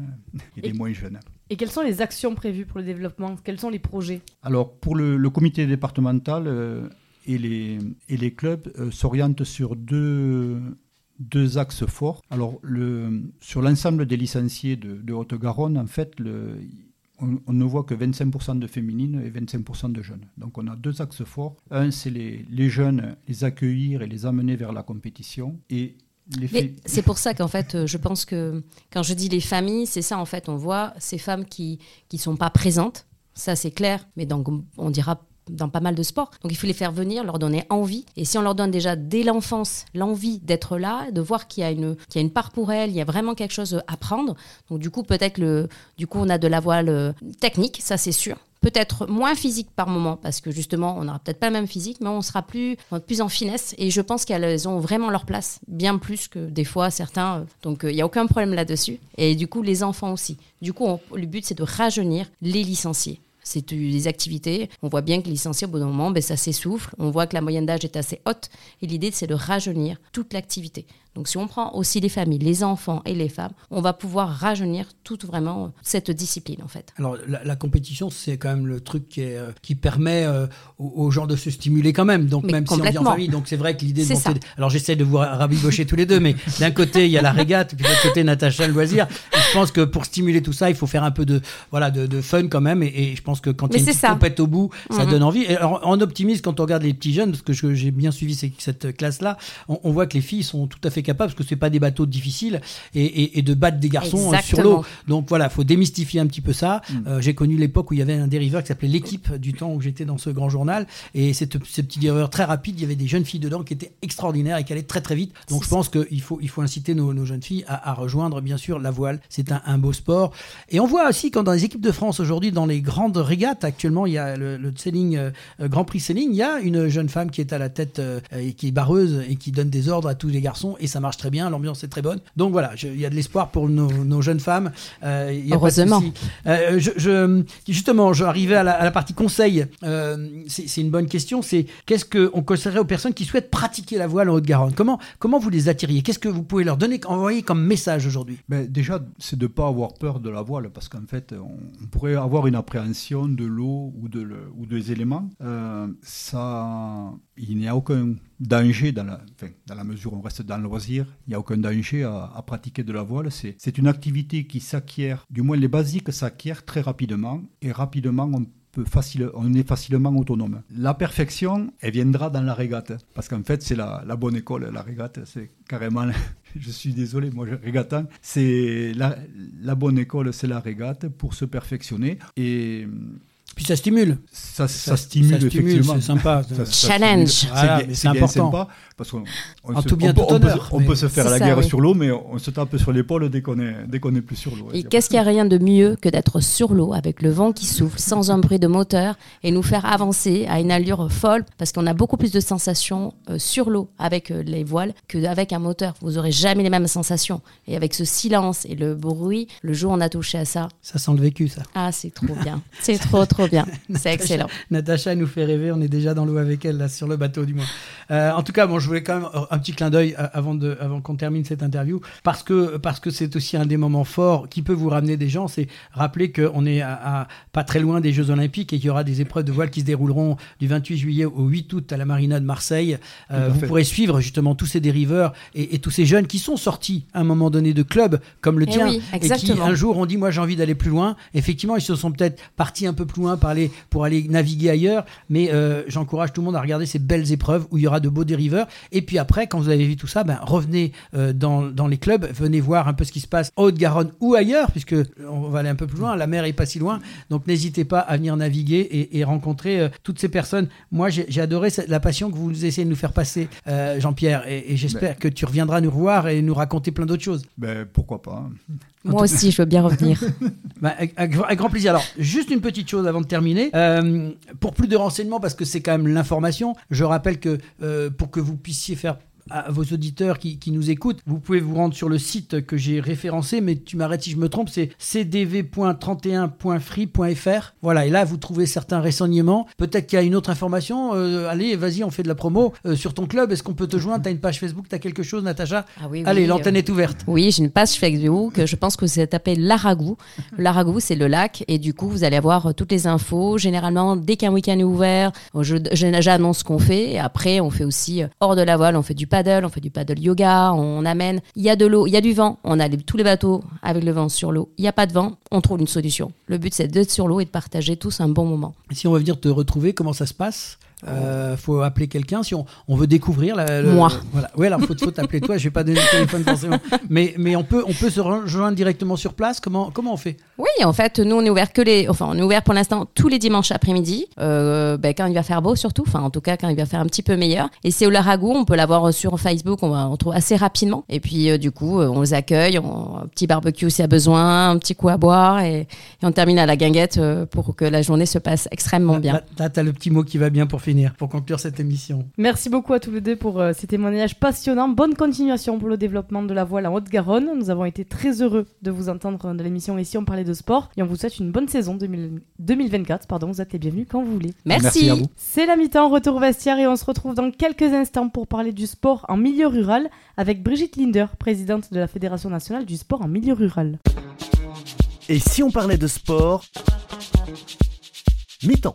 et, des moins jeunes. Et quelles sont les actions prévues pour le développement? Quels sont les projets? Alors, pour le, le comité départemental, euh, et les, et les clubs euh, s'orientent sur deux, deux axes forts. Alors, le, sur l'ensemble des licenciés de, de Haute-Garonne, en fait, le, on, ne voit que 25% de féminines et 25% de jeunes. Donc, on a deux axes forts. Un, c'est les, les jeunes, les accueillir et les amener vers la compétition. Et c'est pour ça qu'en fait, euh, je pense que quand je dis les familles, c'est ça en fait, on voit ces femmes qui ne sont pas présentes, ça c'est clair, mais donc on dira dans pas mal de sports. Donc il faut les faire venir, leur donner envie. Et si on leur donne déjà dès l'enfance l'envie d'être là, de voir qu'il y a une y a une part pour elles, il y a vraiment quelque chose à prendre. Donc du coup peut-être le du coup on a de la voile euh, technique, ça c'est sûr. Peut-être moins physique par moment parce que justement on n'aura peut-être pas le même physique, mais on sera plus plus en finesse. Et je pense qu'elles ont vraiment leur place, bien plus que des fois certains. Euh, donc euh, il n'y a aucun problème là-dessus. Et du coup les enfants aussi. Du coup le but c'est de rajeunir les licenciés c'est des activités. On voit bien que les licenciés, au bout d'un moment, ben, ça s'essouffle. On voit que la moyenne d'âge est assez haute. Et l'idée, c'est de rajeunir toute l'activité. Donc si on prend aussi les familles, les enfants et les femmes, on va pouvoir rajeunir toute vraiment cette discipline en fait. Alors la, compétition, c'est quand même le truc qui, est, euh, qui permet euh, aux, gens de se stimuler quand même. Donc même si on vit en famille, donc c'est vrai que l'idée de monter... Alors j'essaie de vous rabibocher tous les deux, mais d'un côté il y a la régate, puis de l'autre côté Natacha le loisir. je pense que pour stimuler tout ça, il faut faire un peu de voilà de, fun quand même. Et, je pense que quand il y a une compète au bout, ça mhm. donne envie. Et alors, on optimise quand on regarde les petits jeunes, parce que j'ai bien suivi cette classe-là, on, on voit que les filles sont tout à fait capable parce que c'est pas des bateaux difficiles et, de battre des garçons euh, sur l'eau. Donc voilà, faut démystifier un petit peu ça. Mm. Euh, j'ai connu l'époque où il y avait un dériveur qui s'appelait l'équipe du temps où j'étais dans ce grand journal et cette, ce petit dériveur très rapide, il y avait des jeunes filles dedans qui étaient extraordinaires et qui allaient très très vite. Donc je pense qu'il faut, il faut inciter nos, jeunes filles à, rejoindre bien sûr la voile. C'est un, beau sport. Et on voit aussi quand dans les équipes de France aujourd'hui, dans les grandes régates, actuellement il y a le, sailing, euh, Grand Prix Sailing, il y a une jeune femme qui est à la tête et qui est barreuse et qui donne des ordres à tous les garçons et ça marche très bien, l'ambiance est très bonne. Donc voilà, il y a de l'espoir pour nos, jeunes femmes. Euh, Heureusement. Euh, je, justement, je arrivais à la, partie conseil. Euh, c'est une bonne question. C'est qu'est-ce qu'on conseillerait aux personnes qui souhaitent pratiquer la voile en Haute-Garonne? Comment, comment vous les attiriez? Qu'est-ce que vous pouvez leur donner, envoyer comme message aujourd'hui? Ben, Déjà, c'est de ne pas avoir peur de la voile, parce qu'en fait, on, pourrait avoir une appréhension de l'eau ou, de le, ou des éléments. ça, il n'y a aucun danger dans la, dans la mesure où on reste dans le loisir, il n'y a aucun danger à, pratiquer de la voile. C'est une activité qui s'acquiert, du moins les basiques s'acquièrent très rapidement et rapidement on peut facile, on est facilement autonome. La perfection, elle viendra dans la régate parce qu'en fait c'est la, la, bonne école. La régate, c'est carrément, *laughs* je suis désolé, moi je régatant, c'est la, la bonne école, c'est la régate pour se perfectionner et puis ça stimule. Ça, stimule, effectivement. C'est sympa. Challenge. C'est important. Sympa parce qu'on en tout bien, on, peut, on peut, se faire la guerre sur l'eau, mais on se tape sur l'épaule dès qu'on est, plus sur l'eau. Et qu'est-ce qu'il y a rien de mieux que d'être sur l'eau avec le vent qui souffle, sans un bruit de moteur, et nous faire avancer à une allure folle, parce qu'on a beaucoup plus de sensations euh, sur l'eau avec euh, les voiles qu'avec un moteur. Vous aurez jamais les mêmes sensations. Et avec ce silence et le bruit, le jour où on a touché à ça. Ça sent le vécu, ça. Ah, c'est trop bien. c'est trop, trop bien. *laughs* C'est excellent. Natacha nous fait rêver. On est déjà dans l'eau avec elle, là, sur le bateau, du moins. Euh, en tout cas, bon, je voulais quand même un petit clin d'œil euh, avant, de, avant qu'on termine cette interview, parce que parce que c'est aussi un des moments forts qui peut vous ramener des gens. C'est rappeler qu'on est à, pas très loin des Jeux Olympiques et qu'il y aura des épreuves de voile qui se dérouleront du 28 juillet au 8 août à la Marina de Marseille. Euh, vous pourrez suivre justement tous ces dériveurs et, tous ces jeunes qui sont sortis à un moment donné de clubs comme le eh tien et qui un jour ont dit moi j'ai envie d'aller plus loin. Effectivement, ils se sont peut-être partis un peu plus loin loin pour aller, pour aller naviguer ailleurs. Mais euh, j'encourage tout le monde à regarder ces belles épreuves où il y aura de beaux dériveurs. Et puis après, quand vous avez vu tout ça, ben, revenez euh, dans, dans, les clubs, venez voir un peu ce qui se passe en Haute-Garonne ou ailleurs, puisque on va aller un peu plus loin. La mer est pas si loin. Donc n'hésitez pas à venir naviguer et, et rencontrer euh, toutes ces personnes. Moi, j'ai adoré la passion que vous essayez de nous faire passer, Jean-Pierre. Et, et j'espère ben. que tu reviendras nous revoir et nous raconter plein d'autres choses. Ben, pourquoi pas Moi aussi, je veux bien revenir. *laughs* bah, avec, grand plaisir. Alors, juste une petite chose avant de terminer. Euh, pour plus de renseignements, parce que c'est quand même l'information, je rappelle que euh, pour que vous puissiez faire à vos auditeurs qui, nous écoutent, vous pouvez vous rendre sur le site que j'ai référencé, mais tu m'arrêtes si je me trompe, c'est cdv.31.free.fr. Voilà, et là, vous trouvez certains renseignements. Peut-être qu'il y a une autre information. Euh, allez, vas-y, on fait de la promo euh, sur ton club. Est-ce qu'on peut te joindre? Tu as une page Facebook, tu as quelque chose, Natacha? Ah oui, Allez, l'antenne est ouverte. Oui, j'ai une page Facebook. Je pense que c'est tapé Laragou. *laughs* Laragou, c'est le lac. Et du coup, vous allez avoir toutes les infos. Généralement, dès qu'un week-end est ouvert, j'annonce ce qu'on fait. Et après, on fait aussi euh, hors de la voile, on fait du paddle, on fait du paddle yoga, on amène. Il y a de l'eau, il y a du vent, on a tous les bateaux avec le vent sur l'eau. Il n'y a pas de vent, on trouve une solution. Le but, c'est d'être sur l'eau et de partager tous un bon moment. Si on va venir te retrouver, comment ça se passe? Euh, faut appeler quelqu'un si on, on, veut découvrir la, moi. voilà. Oui alors faut, faut t'appeler toi je vais pas donner le téléphone forcément. Mais mais on peut on peut se rejoindre directement sur place. Comment comment on fait? Oui en fait nous on est ouvert que les enfin on est ouvert pour l'instant tous les dimanches après-midi. Euh, ben, quand il va faire beau surtout. Enfin en tout cas quand il va faire un petit peu meilleur. Et c'est au Laragou on peut l'avoir sur Facebook on va on trouve assez rapidement. Et puis euh, du coup euh, on les accueille on, un petit barbecue s'il y a besoin un petit coup à boire et, et on termine à la guinguette euh, pour que la journée se passe extrêmement bien. là, là t'as le petit mot qui va bien pour finir pour conclure cette émission. Merci beaucoup à tous les deux pour euh, ces témoignages passionnants. Bonne continuation pour le développement de la voile en Haute-Garonne. Nous avons été très heureux de vous entendre dans l'émission Ici on parlait de sport? Et on vous souhaite une bonne saison 2024. Pardon, vous êtes les bienvenus quand vous voulez. Merci. à vous. C'est la mi-temps, retour vestiaire et on se retrouve dans quelques instants pour parler du sport en milieu rural avec Brigitte Linder, présidente de la Fédération nationale du sport en milieu rural. Et si on parlait de sport? Mi-temps.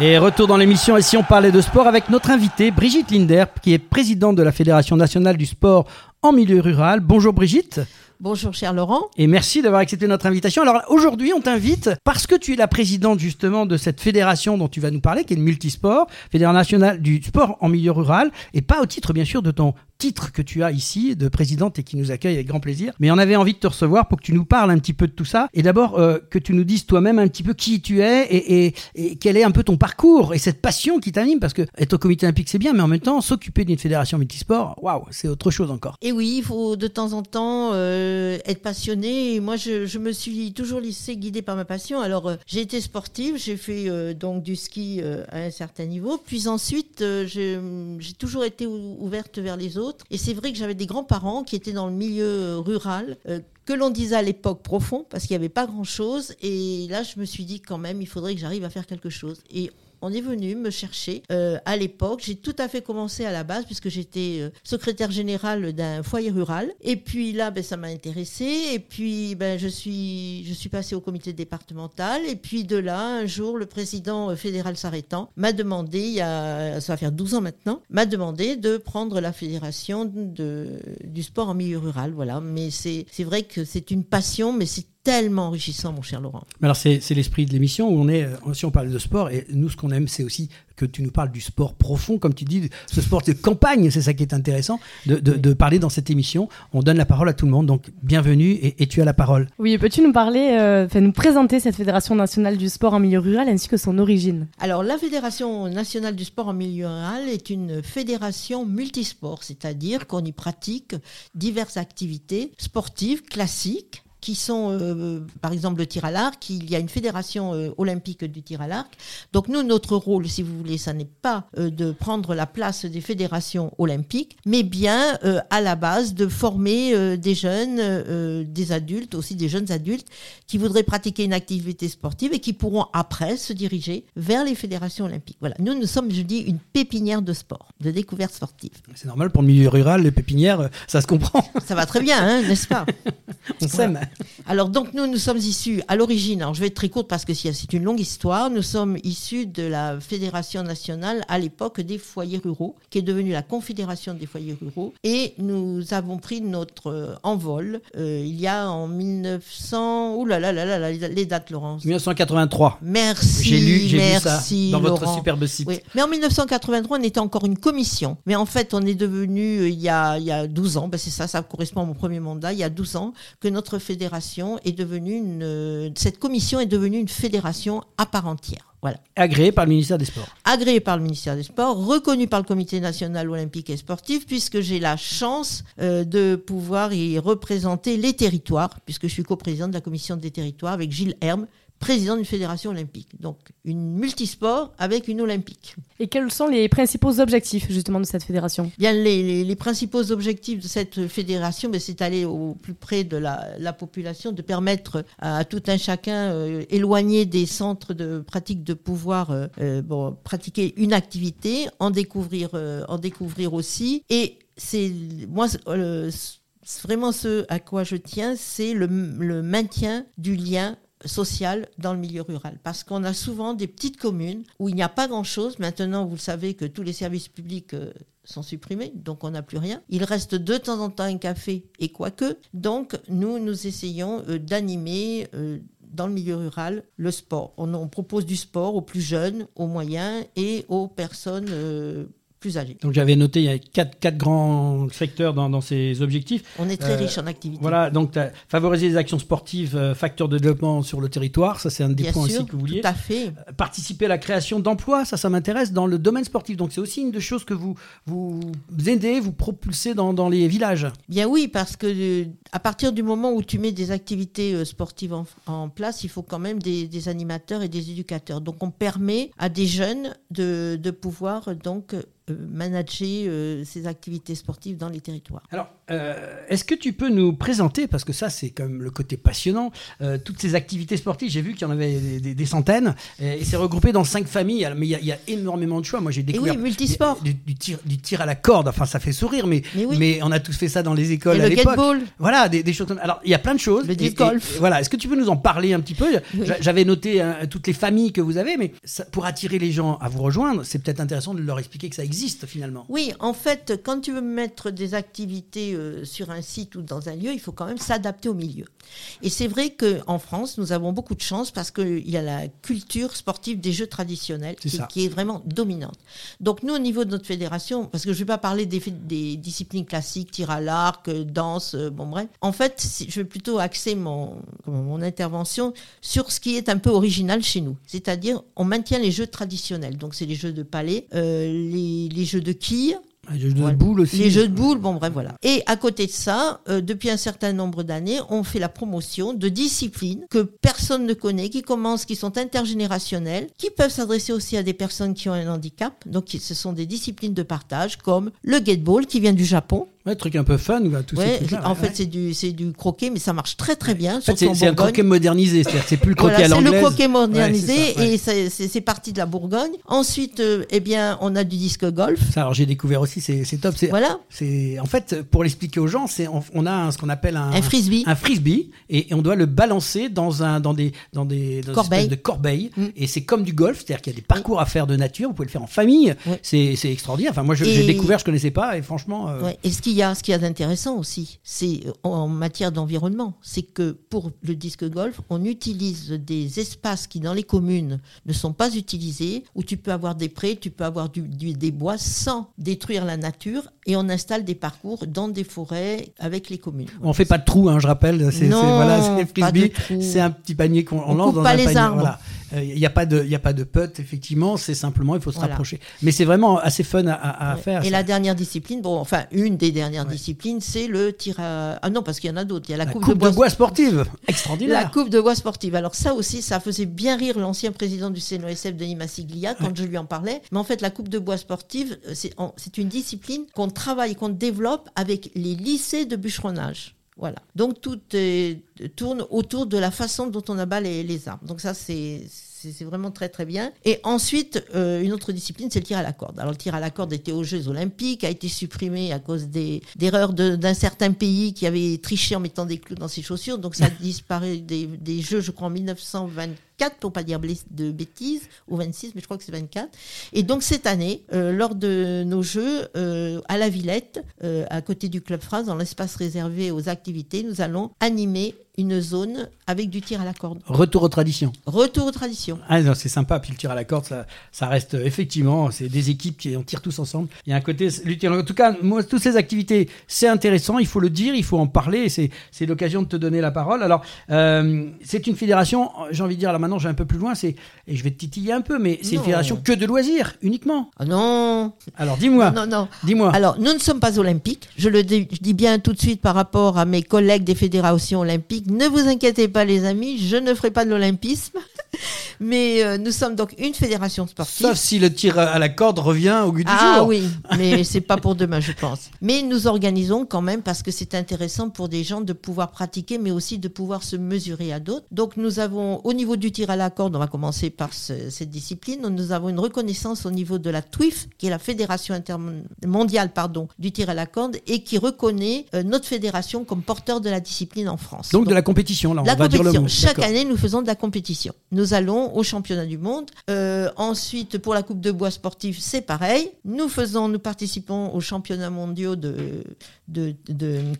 Et retour dans l'émission, et si on parlait de sport avec notre invitée Brigitte Linder, qui est présidente de la Fédération nationale du sport en milieu rural. Bonjour Brigitte. Bonjour cher Laurent. Et merci d'avoir accepté notre invitation. Alors aujourd'hui, on t'invite parce que tu es la présidente justement de cette fédération dont tu vas nous parler, qui est le multisport, Fédération nationale du sport en milieu rural, et pas au titre bien sûr de ton titre que tu as ici de présidente et qui nous accueille avec grand plaisir. Mais on avait envie de te recevoir pour que tu nous parles un petit peu de tout ça. Et d'abord, euh, que tu nous dises toi-même un petit peu qui tu es et, et, et, quel est un peu ton parcours et cette passion qui t'anime. Parce que être au comité olympique, c'est bien, mais en même temps, s'occuper d'une fédération multisport, waouh, c'est autre chose encore. Et oui, il faut de temps en temps euh, être passionné. Et moi, je, me suis toujours laissé guider par ma passion. Alors, euh, j'ai été sportive, j'ai fait euh, donc du ski euh, à un certain niveau. Puis ensuite, euh, j'ai toujours été ouverte vers les autres. Et c'est vrai que j'avais des grands-parents qui étaient dans le milieu rural, euh, que l'on disait à l'époque profond, parce qu'il n'y avait pas grand-chose. Et là, je me suis dit quand même, il faudrait que j'arrive à faire quelque chose. Et on est venu me chercher euh, à l'époque. J'ai tout à fait commencé à la base puisque j'étais euh, secrétaire générale d'un foyer rural. Et puis là, ben, ça m'a intéressé. Et puis ben, je suis passée au comité départemental. Et puis de là, un jour, le président euh, fédéral s'arrêtant m'a demandé, il y a ça va faire 12 ans maintenant, m'a demandé de prendre la fédération du sport en milieu rural. Voilà. Mais c'est vrai que c'est une passion, mais c'est tellement enrichissant, mon cher Laurent. Mais alors, c'est c'est l'esprit de l'émission où on est, euh, si on parle de sport, et nous, ce qu'on aime, c'est aussi que tu nous parles du sport profond, comme tu dis, ce sport de campagne, c'est ça qui est intéressant, de, de- de parler dans cette émission. On donne la parole à tout le monde, donc bienvenue et, et tu as la parole. Oui, peux-tu nous parler, euh, nous présenter cette Fédération nationale du sport en milieu rural ainsi que son origine? Alors, la Fédération nationale du sport en milieu rural est une fédération multisport, c'est-à-dire qu'on y pratique diverses activités sportives classiques qui sont, euh, par exemple, le tir à l'arc. Il y a une fédération euh, olympique du tir à l'arc. Donc nous, notre rôle, si vous voulez, ça n'est pas euh, de prendre la place des fédérations olympiques, mais bien euh, à la base de former euh, des jeunes, euh, des adultes, aussi des jeunes adultes, qui voudraient pratiquer une activité sportive et qui pourront après se diriger vers les fédérations olympiques. Voilà, nous, nous sommes, je dis, une pépinière de sport, de découverte sportive. C'est normal pour le milieu rural, les pépinières, euh, ça se comprend, Ça va très bien, hein, n'est-ce pas? *laughs* On s'aime. Alors donc nous, nous sommes issus à l'origine, alors je vais être très courte parce que c'est une longue histoire, nous sommes issus de la Fédération nationale à l'époque des foyers ruraux, qui est devenue la Confédération des foyers ruraux, et nous avons pris notre euh, envol euh, il y a en 1900, ouh là là là là, les dates Laurence. 1983. Merci, J'ai lu, j'ai lu ça merci dans votre superbe site. Oui. Mais en 1983, on était encore une commission. Mais en fait, on est devenu, euh, il y a, il y a 12 ans, ben c'est ça, ça correspond à mon premier mandat, il y a 12 ans, que notre fédération est devenue une. euh, Cette commission est devenue une fédération à part entière. Voilà. Agréé par le ministère des Sports. Agréée par le ministère des Sports, reconnue par le Comité national olympique et sportif, puisque j'ai la chance euh, de pouvoir y représenter les territoires, puisque je suis coprésidente de la commission des territoires avec Gilles Herme, président d'une fédération olympique. Donc une multisport avec une olympique. Et quels sont les principaux objectifs justement de cette fédération? Bien, les, les- les principaux objectifs de cette fédération, ben, c'est d'aller au plus près de la, la population, de permettre à, à tout un chacun euh, éloigné des centres de pratique de pouvoir euh, euh, bon, pratiquer une activité, en découvrir, euh, en découvrir aussi. Et c'est moi vraiment ce à quoi je tiens, c'est le, le maintien du lien social dans le milieu rural. Parce qu'on a souvent des petites communes où il n'y a pas grand-chose. Maintenant, vous le savez que tous les services publics euh, sont supprimés, donc on n'a plus rien. Il reste de temps en temps un café et quoique. Donc, nous, nous essayons euh, d'animer euh, dans le milieu rural le sport. On, propose du sport aux plus jeunes, aux moyens et aux personnes plus âgées. Donc j'avais noté, il y a quatre, quatre grands secteurs dans, dans ces objectifs. On est très Euh, riche en activités. Voilà, donc favoriser les actions sportives, euh, facteurs de développement sur le territoire, ça c'est un des Bien points sûr, aussi que vous vouliez. tout à fait. Euh, Participer à la création d'emplois, ça, ça m'intéresse dans le domaine sportif. Donc c'est aussi une des choses que vous vous aidez, vous propulsez dans, dans les villages. Bien oui, parce que euh, à partir du moment où tu mets des activités euh, sportives en, en place, il faut quand même des, des animateurs et des éducateurs. Donc on permet à des jeunes de, de pouvoir donc manager euh, ces activités sportives dans les territoires. Euh, est-ce que tu peux nous présenter, parce que ça c'est quand même le côté passionnant, euh, toutes ces activités sportives, j'ai vu qu'il y en avait des, des- des centaines, et, et c'est regroupé dans cinq familles, Alors, mais il y, a- il y a énormément de choix. Moi j'ai Et découvert oui, multisport. Du, du tir, du tir à la corde, enfin ça fait sourire, mais, Mais oui. mais on a tous fait ça dans les écoles Et à l'époque. Voilà, des, des choses comme Alors, il y a plein de choses. Le Et- et- golf. et voilà, est-ce que tu peux nous en parler un petit peu? Oui. J'avais noté hein, toutes les familles que vous avez, mais ça- pour attirer les gens à vous rejoindre, c'est peut-être intéressant de leur expliquer que ça existe finalement. Oui, en fait, quand tu veux mettre des activités euh, sur un site ou dans un lieu, il faut quand même s'adapter au milieu. Et c'est vrai qu'en France, nous avons beaucoup de chance parce qu'il y a la culture sportive des jeux traditionnels qui, est vraiment dominante. Donc nous, au niveau de notre fédération, parce que je ne vais pas parler des, disciplines classiques, tir à l'arc, euh, danse, euh, bon bref, en fait, je vais plutôt axer mon, mon intervention sur ce qui est un peu original chez nous. C'est-à-dire, on maintient les jeux traditionnels. Donc c'est les jeux de palais, euh, les, les jeux de quilles, Les jeux de Voilà. boules aussi. les jeux de boules, bon bref, voilà. Et à côté de ça, euh, depuis un certain nombre d'années, on fait la promotion de disciplines que personne ne connaît, qui commencent, qui sont intergénérationnelles, qui peuvent s'adresser aussi à des personnes qui ont un handicap. Donc ce sont des disciplines de partage comme le gateball qui vient du Japon. Ouais, truc un peu fun, quoi, Ouais, en ouais, fait ouais. c'est du c'est du croquet, mais ça marche très très bien. En fait, c'est c'est un croquet modernisé, c'est-à-dire que c'est plus le croquet Voilà, à c'est l'anglaise. le croquet modernisé c'est ça, et c'est- c'est c'est parti de la Bourgogne. Ensuite, euh, eh bien, on a du disque golf. Ça, alors j'ai découvert aussi, c'est c'est top. C'est Voilà, c'est en fait pour l'expliquer aux gens, c'est on, on a un- ce qu'on appelle un, un frisbee. un frisbee et, et on doit le balancer dans un dans des dans des dans une Corbeille. espèce de corbeille Mm. et c'est comme du golf, c'est-à-dire qu'il y a des parcours à faire de nature, vous pouvez le faire en famille, c'est c'est extraordinaire. Enfin moi j'ai découvert, je connaissais pas et franchement euh, Ouais. Et ce qui qu'il y a, ce qu'il y a d'intéressant aussi, c'est en matière d'environnement, c'est que pour le disque golf, on utilise des espaces qui dans les communes ne sont pas utilisés, où tu peux avoir des prés, tu peux avoir des bois sans détruire la nature, et on installe des parcours dans des forêts avec les communes. On fait pas de trous, hein, je rappelle. C'est voilà, c'est un petit panier qu'on lance dans pas un les panier. Arbres. Voilà. Il euh, n'y a pas de, il a pas de putt effectivement. C'est simplement, il faut se rapprocher. Mais c'est vraiment assez fun à, à, faire. Et la dernière discipline, bon, enfin une des dernières disciplines, c'est le tir à. Ah non, parce qu'il y en a d'autres. Il y a la, coupe, de, bois... sportive, extraordinaire. La coupe de bois sportive. Alors ça aussi, ça faisait bien rire l'ancien président du CNOSF, Denis Massiglia, quand je lui en parlais. Mais en fait, la coupe de bois sportive, euh, c'est une discipline qu'on travaille, qu'on développe avec les lycées de bûcheronnage. Voilà. Donc tout tourne autour de la façon dont on abat les, les arbres. Donc ça, c'est c'est vraiment très très bien. Et ensuite, euh, une autre discipline, c'est le tir à la corde. Alors le tir à la corde était aux Jeux Olympiques, a été supprimé à cause d'erreurs d'un certain pays qui avait triché en mettant des clous dans ses chaussures. Donc ça a *laughs* disparu des, des Jeux, je crois, en 1924, pour pas dire de bêtises, ou 26, mais je crois que c'est 24. Et donc cette année, euh, lors de nos Jeux, euh, à la Villette, à côté du Club France, dans l'espace réservé aux activités, nous allons animer une zone avec du tir à la corde. Retour aux traditions. Retour aux traditions. Ah, c'est sympa. Puis le tir à la corde, ça, ça reste effectivement, c'est des équipes qui on tire tous ensemble. Il y a un côté, en tout cas, moi, toutes ces activités, c'est intéressant. Il faut le dire, il faut en parler. C'est, l'occasion de te donner la parole. Alors, euh, c'est une fédération. J'ai envie de dire là maintenant, j'ai un peu plus loin. C'est et je vais te titiller un peu, mais c'est une fédération que de loisirs uniquement. Ah non. Alors dis-moi. Non, non. Dis-moi. Alors nous ne sommes pas olympiques. Je le dis, je dis bien tout de suite par rapport à mes collègues des fédérations olympiques. Ne vous inquiétez pas, les amis, je ne ferai pas de l'olympisme. *laughs* Mais euh, nous sommes donc une fédération sportive. Sauf si le tir à la corde revient au goût du ah, jour. Ah oui, *laughs* mais c'est pas pour demain, je pense. Mais nous organisons quand même parce que c'est intéressant pour des gens de pouvoir pratiquer, mais aussi de pouvoir se mesurer à d'autres. Donc nous avons, au niveau du tir à la corde, on va commencer par cette discipline. Nous avons une reconnaissance au niveau de la TWIF, qui est la fédération mondiale pardon, du tir à la corde, et qui reconnaît euh, notre fédération comme porteur de la discipline en France. Donc, de la compétition, là, on la va compétition. dire le mot. Chaque année, nous faisons de la compétition. Nous allons au championnat du monde. Euh, ensuite, pour la Coupe de bois sportive, c'est pareil. Nous faisons, nous participons aux championnats mondiaux de, de,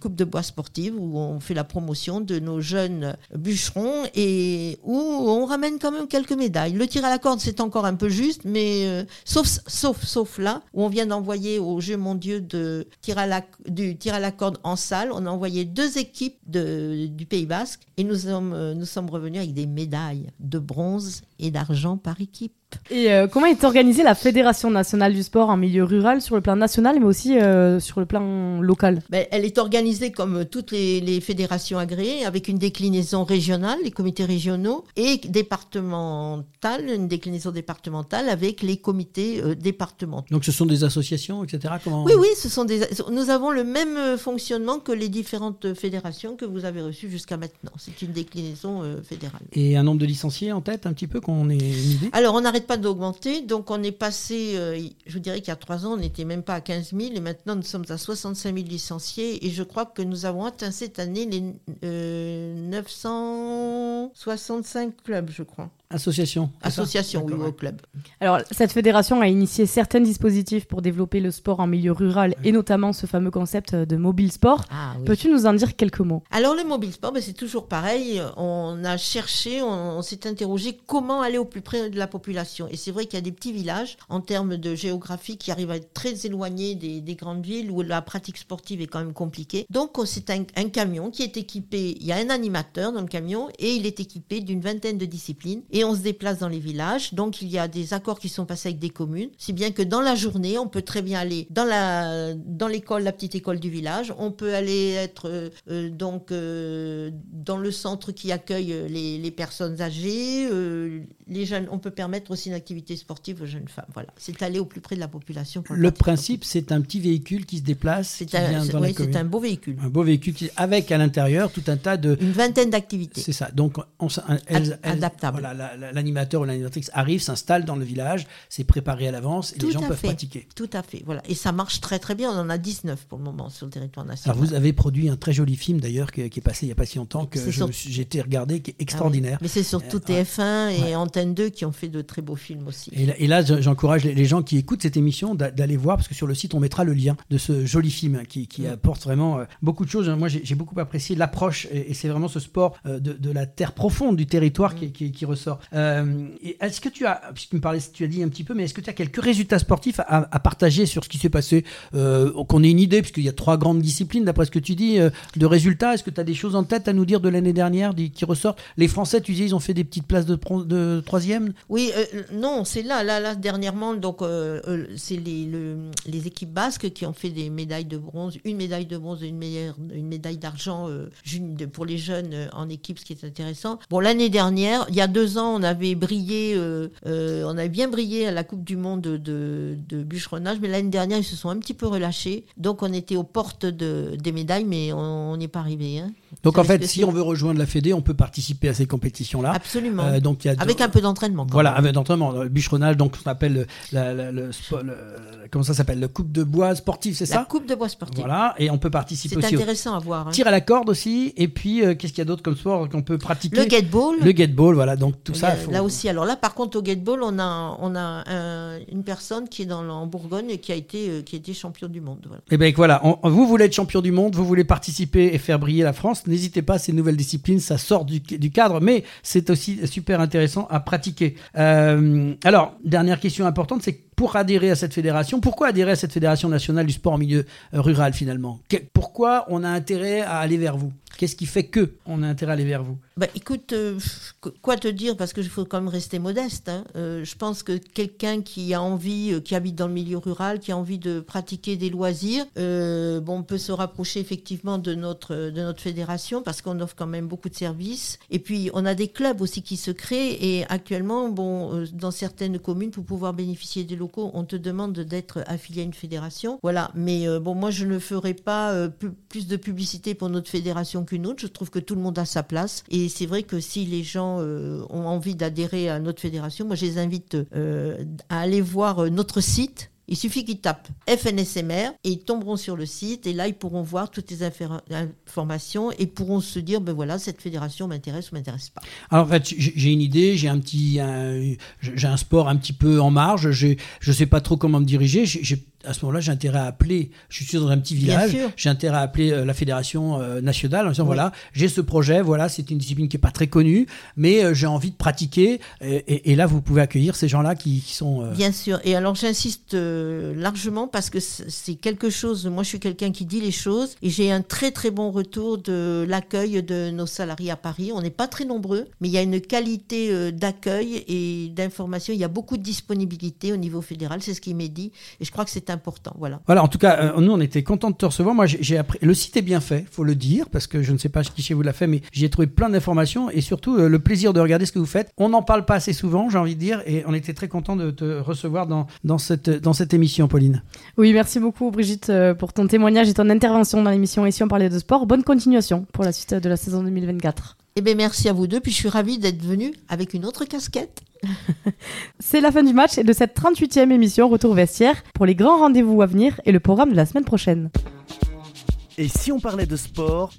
Coupe de bois sportive où on fait la promotion de nos jeunes bûcherons et où on ramène quand même quelques médailles. Le tir à la corde, c'est encore un peu juste, mais euh, sauf, sauf, sauf là où on vient d'envoyer aux Jeux mondiaux de tir à la, du tir à la corde en salle, on a envoyé deux équipes de, du Pays Basque et nous sommes, euh, nous sommes revenus avec des médailles de bronze et d'argent par équipe. Et euh, comment est organisée la Fédération nationale du sport en milieu rural sur le plan national, mais aussi euh, sur le plan local? Ben, Elle est organisée comme toutes les, les, fédérations agréées, avec une déclinaison régionale, les comités régionaux, et départementale, une déclinaison départementale avec les comités euh, départementaux. Donc ce sont des associations, etc. Comment... Oui, oui, ce sont des. Nous avons le même fonctionnement que les différentes fédérations que vous avez reçues jusqu'à maintenant. C'est une déclinaison fédérale. Et un nombre de licenciés en tête, un petit peu, Alors on arrête pas d'augmenter. Donc on est passé, euh, je vous dirais qu'il y a trois ans, on n'était même pas à 15 000 et maintenant nous sommes à 65 000 licenciés et je crois que nous avons atteint cette année les 965 euh, clubs, je crois. Association. Association, oui, au club. Alors, cette fédération a initié certains dispositifs pour développer le sport en milieu rural et notamment ce fameux concept de mobile sport. Ah, Peux-tu nous en dire quelques mots? Alors, le mobile sport, ben, c'est toujours pareil. On a cherché, on, s'est interrogé comment aller au plus près de la population. Et c'est vrai qu'il y a des petits villages en termes de géographie qui arrivent à être très éloignés des, grandes villes où la pratique sportive est quand même compliquée. Donc, c'est un, un camion qui est équipé, il y a un animateur dans le camion et il est équipé d'une vingtaine de disciplines. Et on se déplace dans les villages. Donc il y a des accords qui sont passés avec des communes. Si bien que dans la journée, on peut très bien aller dans la dans l'école, la petite école du village. On peut aller être euh, euh, donc euh, dans le centre qui accueille les, les personnes âgées, les jeunes. On peut permettre aussi une activité sportive aux jeunes femmes. Voilà, c'est aller au plus près de la population. le principe, c'est un petit véhicule qui se déplace. C'est un, oui, un beau véhicule. Un beau véhicule qui, avec à l'intérieur tout un tas de une vingtaine d'activités. C'est ça. Donc adaptable. L'animateur ou l'animatrice arrive, s'installe dans le village, c'est préparé à l'avance et les gens peuvent pratiquer. Tout à fait, voilà. Et ça marche très très bien. On en a 19 pour le moment sur le territoire national. Alors vous avez produit un très joli film d'ailleurs qui, est passé il n'y a pas si longtemps que j'ai été regardé, qui est ah extraordinaire. Mais c'est surtout euh, TF1 et Antenne 2 qui ont fait de très beaux films aussi. Et là, j'encourage les, gens qui écoutent cette émission d'aller voir parce que sur le site on mettra le lien de ce joli film qui, apporte vraiment euh, beaucoup de choses. Moi j'ai beaucoup apprécié l'approche et, c'est vraiment ce sport euh, de, la terre profonde du territoire qui, qui, ressort. Est-ce que tu as, puisque me parlais, tu as dit un petit peu, mais est-ce que tu as quelques résultats sportifs à, partager sur ce qui s'est passé Qu'on ait une idée, puisqu'il y a trois grandes disciplines d'après ce que tu dis, de résultats? Est-ce que tu as des choses en tête à nous dire de l'année dernière qui ressortent? Les Français, tu disais, ils ont fait des petites places de, troisième? Oui, euh, non, c'est là, là, là, dernièrement, donc euh, euh, c'est les, les équipes basques qui ont fait des médailles de bronze, une médaille de bronze et une, une médaille d'argent pour les jeunes en équipe, ce qui est intéressant. Bon, l'année dernière, il y a deux ans, on avait brillé, on avait bien brillé à la Coupe du Monde de, de bûcheronnage, mais l'année dernière, ils se sont un petit peu relâchés. Donc, on était aux portes de, des médailles, mais on n'est pas arrivé. Hein. Donc en fait, si on veut rejoindre la Fédé, on peut participer à ces compétitions-là. Absolument. Euh, donc, y a avec un peu d'entraînement. Voilà, avec d'entraînement. Le bûcheronnage, donc on appelle le, comment ça s'appelle, le coupe de bois sportif, c'est ça? La coupe de bois sportif. Voilà, et on peut participer aussi. C'est intéressant à voir. Hein. Tir à la corde aussi, et puis euh, qu'est-ce qu'il y a d'autre comme sport qu'on peut pratiquer? Le gateball. Le gateball, voilà. Donc tout ça. Là aussi, alors là, par contre, au gateball, on a on a une personne qui est dans en Bourgogne et qui a été euh, qui a été champion du monde. Voilà. Et eh bien voilà, vous voulez être champion du monde, vous voulez participer et faire briller la France, n'hésitez pas, c'est nouvelle discipline, ça sort du, cadre, mais c'est aussi super intéressant à pratiquer. Euh, alors, dernière question importante, c'est pour adhérer à cette fédération, pourquoi adhérer à cette fédération nationale du sport en milieu euh, rural finalement? Pourquoi on a intérêt à aller vers vous? Qu'est-ce qui fait que on a intérêt à aller vers vous? Bah, écoute, euh, quoi te dire Parce qu'il faut quand même rester modeste. Hein. Euh, je pense que quelqu'un qui a envie, qui habite dans le milieu rural, qui a envie de pratiquer des loisirs, bon, peut se rapprocher effectivement de notre de notre fédération parce qu'on offre quand même beaucoup de services. Et puis on a des clubs aussi qui se créent et actuellement, bon, dans certaines communes, pour pouvoir bénéficier des on te demande d'être affilié à une fédération. Voilà. Mais euh, bon, moi, je ne ferai pas euh, plus de publicité pour notre fédération qu'une autre. Je trouve que tout le monde a sa place. Et c'est vrai que si les gens euh, ont envie d'adhérer à notre fédération, moi, je les invite à aller voir notre site il suffit qu'ils tapent FNSMR et ils tomberont sur le site et là ils pourront voir toutes les informations et pourront se dire ben voilà cette fédération m'intéresse ou m'intéresse pas. Alors en fait j'ai une idée, j'ai un petit j'ai un sport un petit peu en marge, je je sais pas trop comment me diriger, j'ai à ce moment-là, j'ai intérêt à appeler, je suis dans un petit village, j'ai intérêt à appeler euh, la fédération euh, nationale en disant voilà, j'ai ce projet, voilà, c'est une discipline qui n'est pas très connue, mais euh, j'ai envie de pratiquer. Et, là, vous pouvez accueillir ces gens-là qui, sont. Bien sûr. Et alors, j'insiste largement parce que c'est quelque chose. Moi, je suis quelqu'un qui dit les choses et j'ai un très très bon retour de l'accueil de nos salariés à Paris. On n'est pas très nombreux, mais il y a une qualité d'accueil et d'information. Il y a beaucoup de disponibilité au niveau fédéral, c'est ce qui m'est dit. Et je crois que c'est important. Voilà. Voilà, en tout cas, euh, nous, on était contents de te recevoir. Moi, j'ai appris. Le site est bien fait, faut le dire, parce que je ne sais pas qui chez vous l'a fait, mais j'ai trouvé plein d'informations et surtout euh, le plaisir de regarder ce que vous faites. On n'en parle pas assez souvent, j'ai envie de dire, et on était très contents de te recevoir dans, dans, cette, dans cette émission, Pauline. Oui, merci beaucoup, Brigitte, euh, pour ton témoignage et ton intervention dans l'émission Ici, on parlait de sport. Bonne continuation pour la suite de la saison 2024. Eh bien, merci à vous deux. Puis je suis ravie d'être venue avec une autre casquette. *laughs* C'est la fin du match et de cette 38e émission Retour vestiaire pour les grands rendez-vous à venir et le programme de la semaine prochaine. Et si on parlait de sport?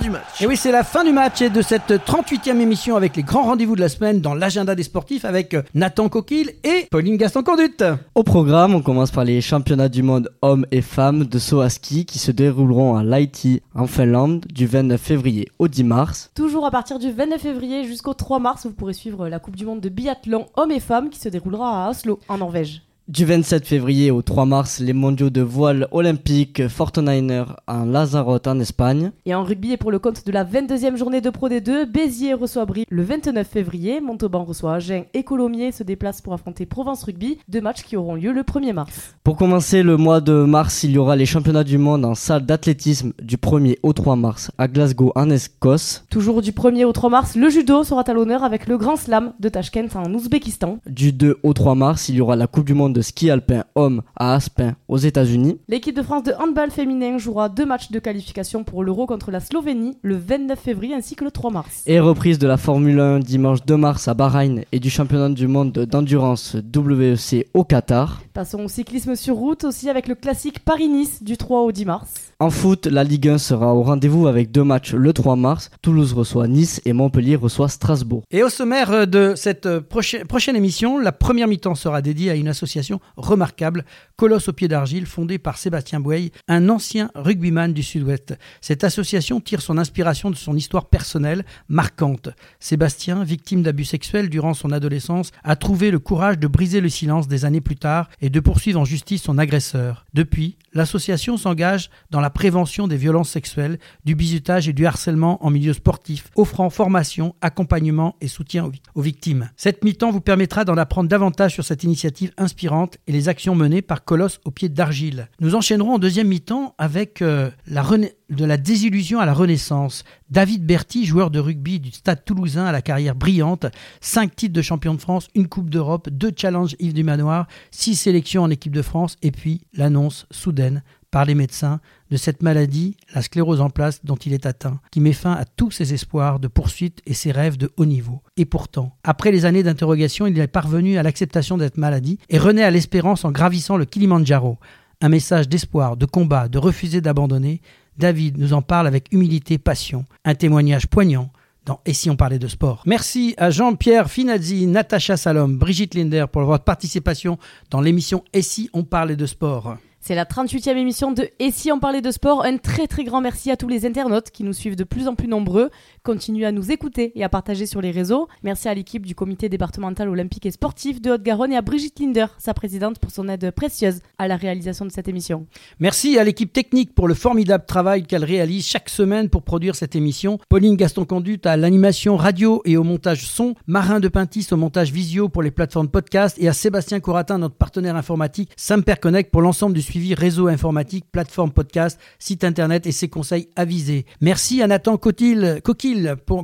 Du match. Et oui, c'est la fin du match et de cette 38e émission avec les grands rendez-vous de la semaine dans l'agenda des sportifs avec Nathan Coquille et Pauline Gaston-Conduite. Au programme, on commence par les championnats du monde hommes et femmes de saut à ski qui se dérouleront à Lahti en Finlande du 29 février au 10 mars. Toujours à partir du 29 février jusqu'au 3 mars, vous pourrez suivre la Coupe du monde de biathlon hommes et femmes qui se déroulera à Oslo en Norvège. Du 27 février au 3 mars, les mondiaux de voile olympique Fortniner en Lazarote en Espagne. Et en rugby, et pour le compte de la 22e journée de Pro D2, Béziers reçoit Brie le 29 février, Montauban reçoit Agen et Colomiers se déplacent pour affronter Provence Rugby, deux matchs qui auront lieu le 1er mars. Pour commencer le mois de mars, il y aura les championnats du monde en salle d'athlétisme du 1er au 3 mars à Glasgow en Écosse. Toujours du 1er au 3 mars, le judo sera à l'honneur avec le Grand Slam de Tashkent en Ouzbékistan. Du 2 au 3 mars, il y aura la Coupe du monde de ski alpin homme à Aspen aux États-Unis. L'équipe de France de handball féminin jouera deux matchs de qualification pour l'Euro contre la Slovénie le 29 février ainsi que le 3 mars. Et reprise de la Formule 1 dimanche 2 mars à Bahreïn et du championnat du monde d'endurance WEC au Qatar. Passons au cyclisme sur route aussi avec le classique Paris-Nice du 3 au 10 mars. En foot, la Ligue 1 sera au rendez-vous avec deux matchs le 3 mars. Toulouse reçoit Nice et Montpellier reçoit Strasbourg. Et au sommaire de cette prochaine émission, la première mi-temps sera dédiée à une association remarquable, Colosse au pied d'argile, fondée par Sébastien Bouey, un ancien rugbyman du Sud-Ouest. Cette association tire son inspiration de son histoire personnelle marquante. Sébastien, victime d'abus sexuels durant son adolescence, a trouvé le courage de briser le silence des années plus tard et de poursuivre en justice son agresseur. Depuis, l'association s'engage dans la prévention des violences sexuelles, du bizutage et du harcèlement en milieu sportif, offrant formation, accompagnement et soutien aux, victimes. Cette mi-temps vous permettra d'en apprendre davantage sur cette initiative inspirante et les actions menées par Colosse au pied d'argile. Nous enchaînerons en deuxième mi-temps avec euh, la de la désillusion à la renaissance. David Berti, joueur de rugby du Stade toulousain à la carrière brillante, cinq titres de champion de France, une Coupe d'Europe, deux challenges Yves du Manoir, six sélections en équipe de France et puis l'annonce soudaine par les médecins de cette maladie, la sclérose en place dont il est atteint, qui met fin à tous ses espoirs de poursuite et ses rêves de haut niveau. Et pourtant, après les années d'interrogation, il est parvenu à l'acceptation de cette maladie et renaît à l'espérance en gravissant le Kilimandjaro. Un message d'espoir, de combat, de refuser d'abandonner. David nous en parle avec humilité, passion, un témoignage poignant dans Et si on parlait de sport. Merci à Jean-Pierre Finazzi, Natacha Salom, Brigitte Linder pour votre participation dans l'émission Et si on parlait de sport. C'est la 38e émission de Et si on parlait de sport? Un très très grand merci à tous les internautes qui nous suivent de plus en plus nombreux. Continuez à nous écouter et à partager sur les réseaux. Merci à l'équipe du comité départemental olympique et sportif de Haute-Garonne et à Brigitte Linder, sa présidente, pour son aide précieuse à la réalisation de cette émission. Merci à l'équipe technique pour le formidable travail qu'elle réalise chaque semaine pour produire cette émission. Pauline Gaston-Conduit à l'animation radio et au montage son. Marin de Pintis au montage visio pour les plateformes podcast. Et à Sébastien Coratin, notre partenaire informatique, Samper Connect pour l'ensemble du suivi réseau informatique, plateforme podcast, site internet et ses conseils avisés. Merci à Nathan Coquille,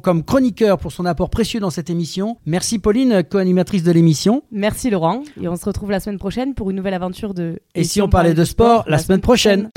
comme chroniqueur pour son apport précieux dans cette émission. Merci Pauline, co-animatrice de l'émission. Merci Laurent. Et on se retrouve la semaine prochaine pour une nouvelle aventure de... Et, si on, parlait de sport, la semaine prochaine.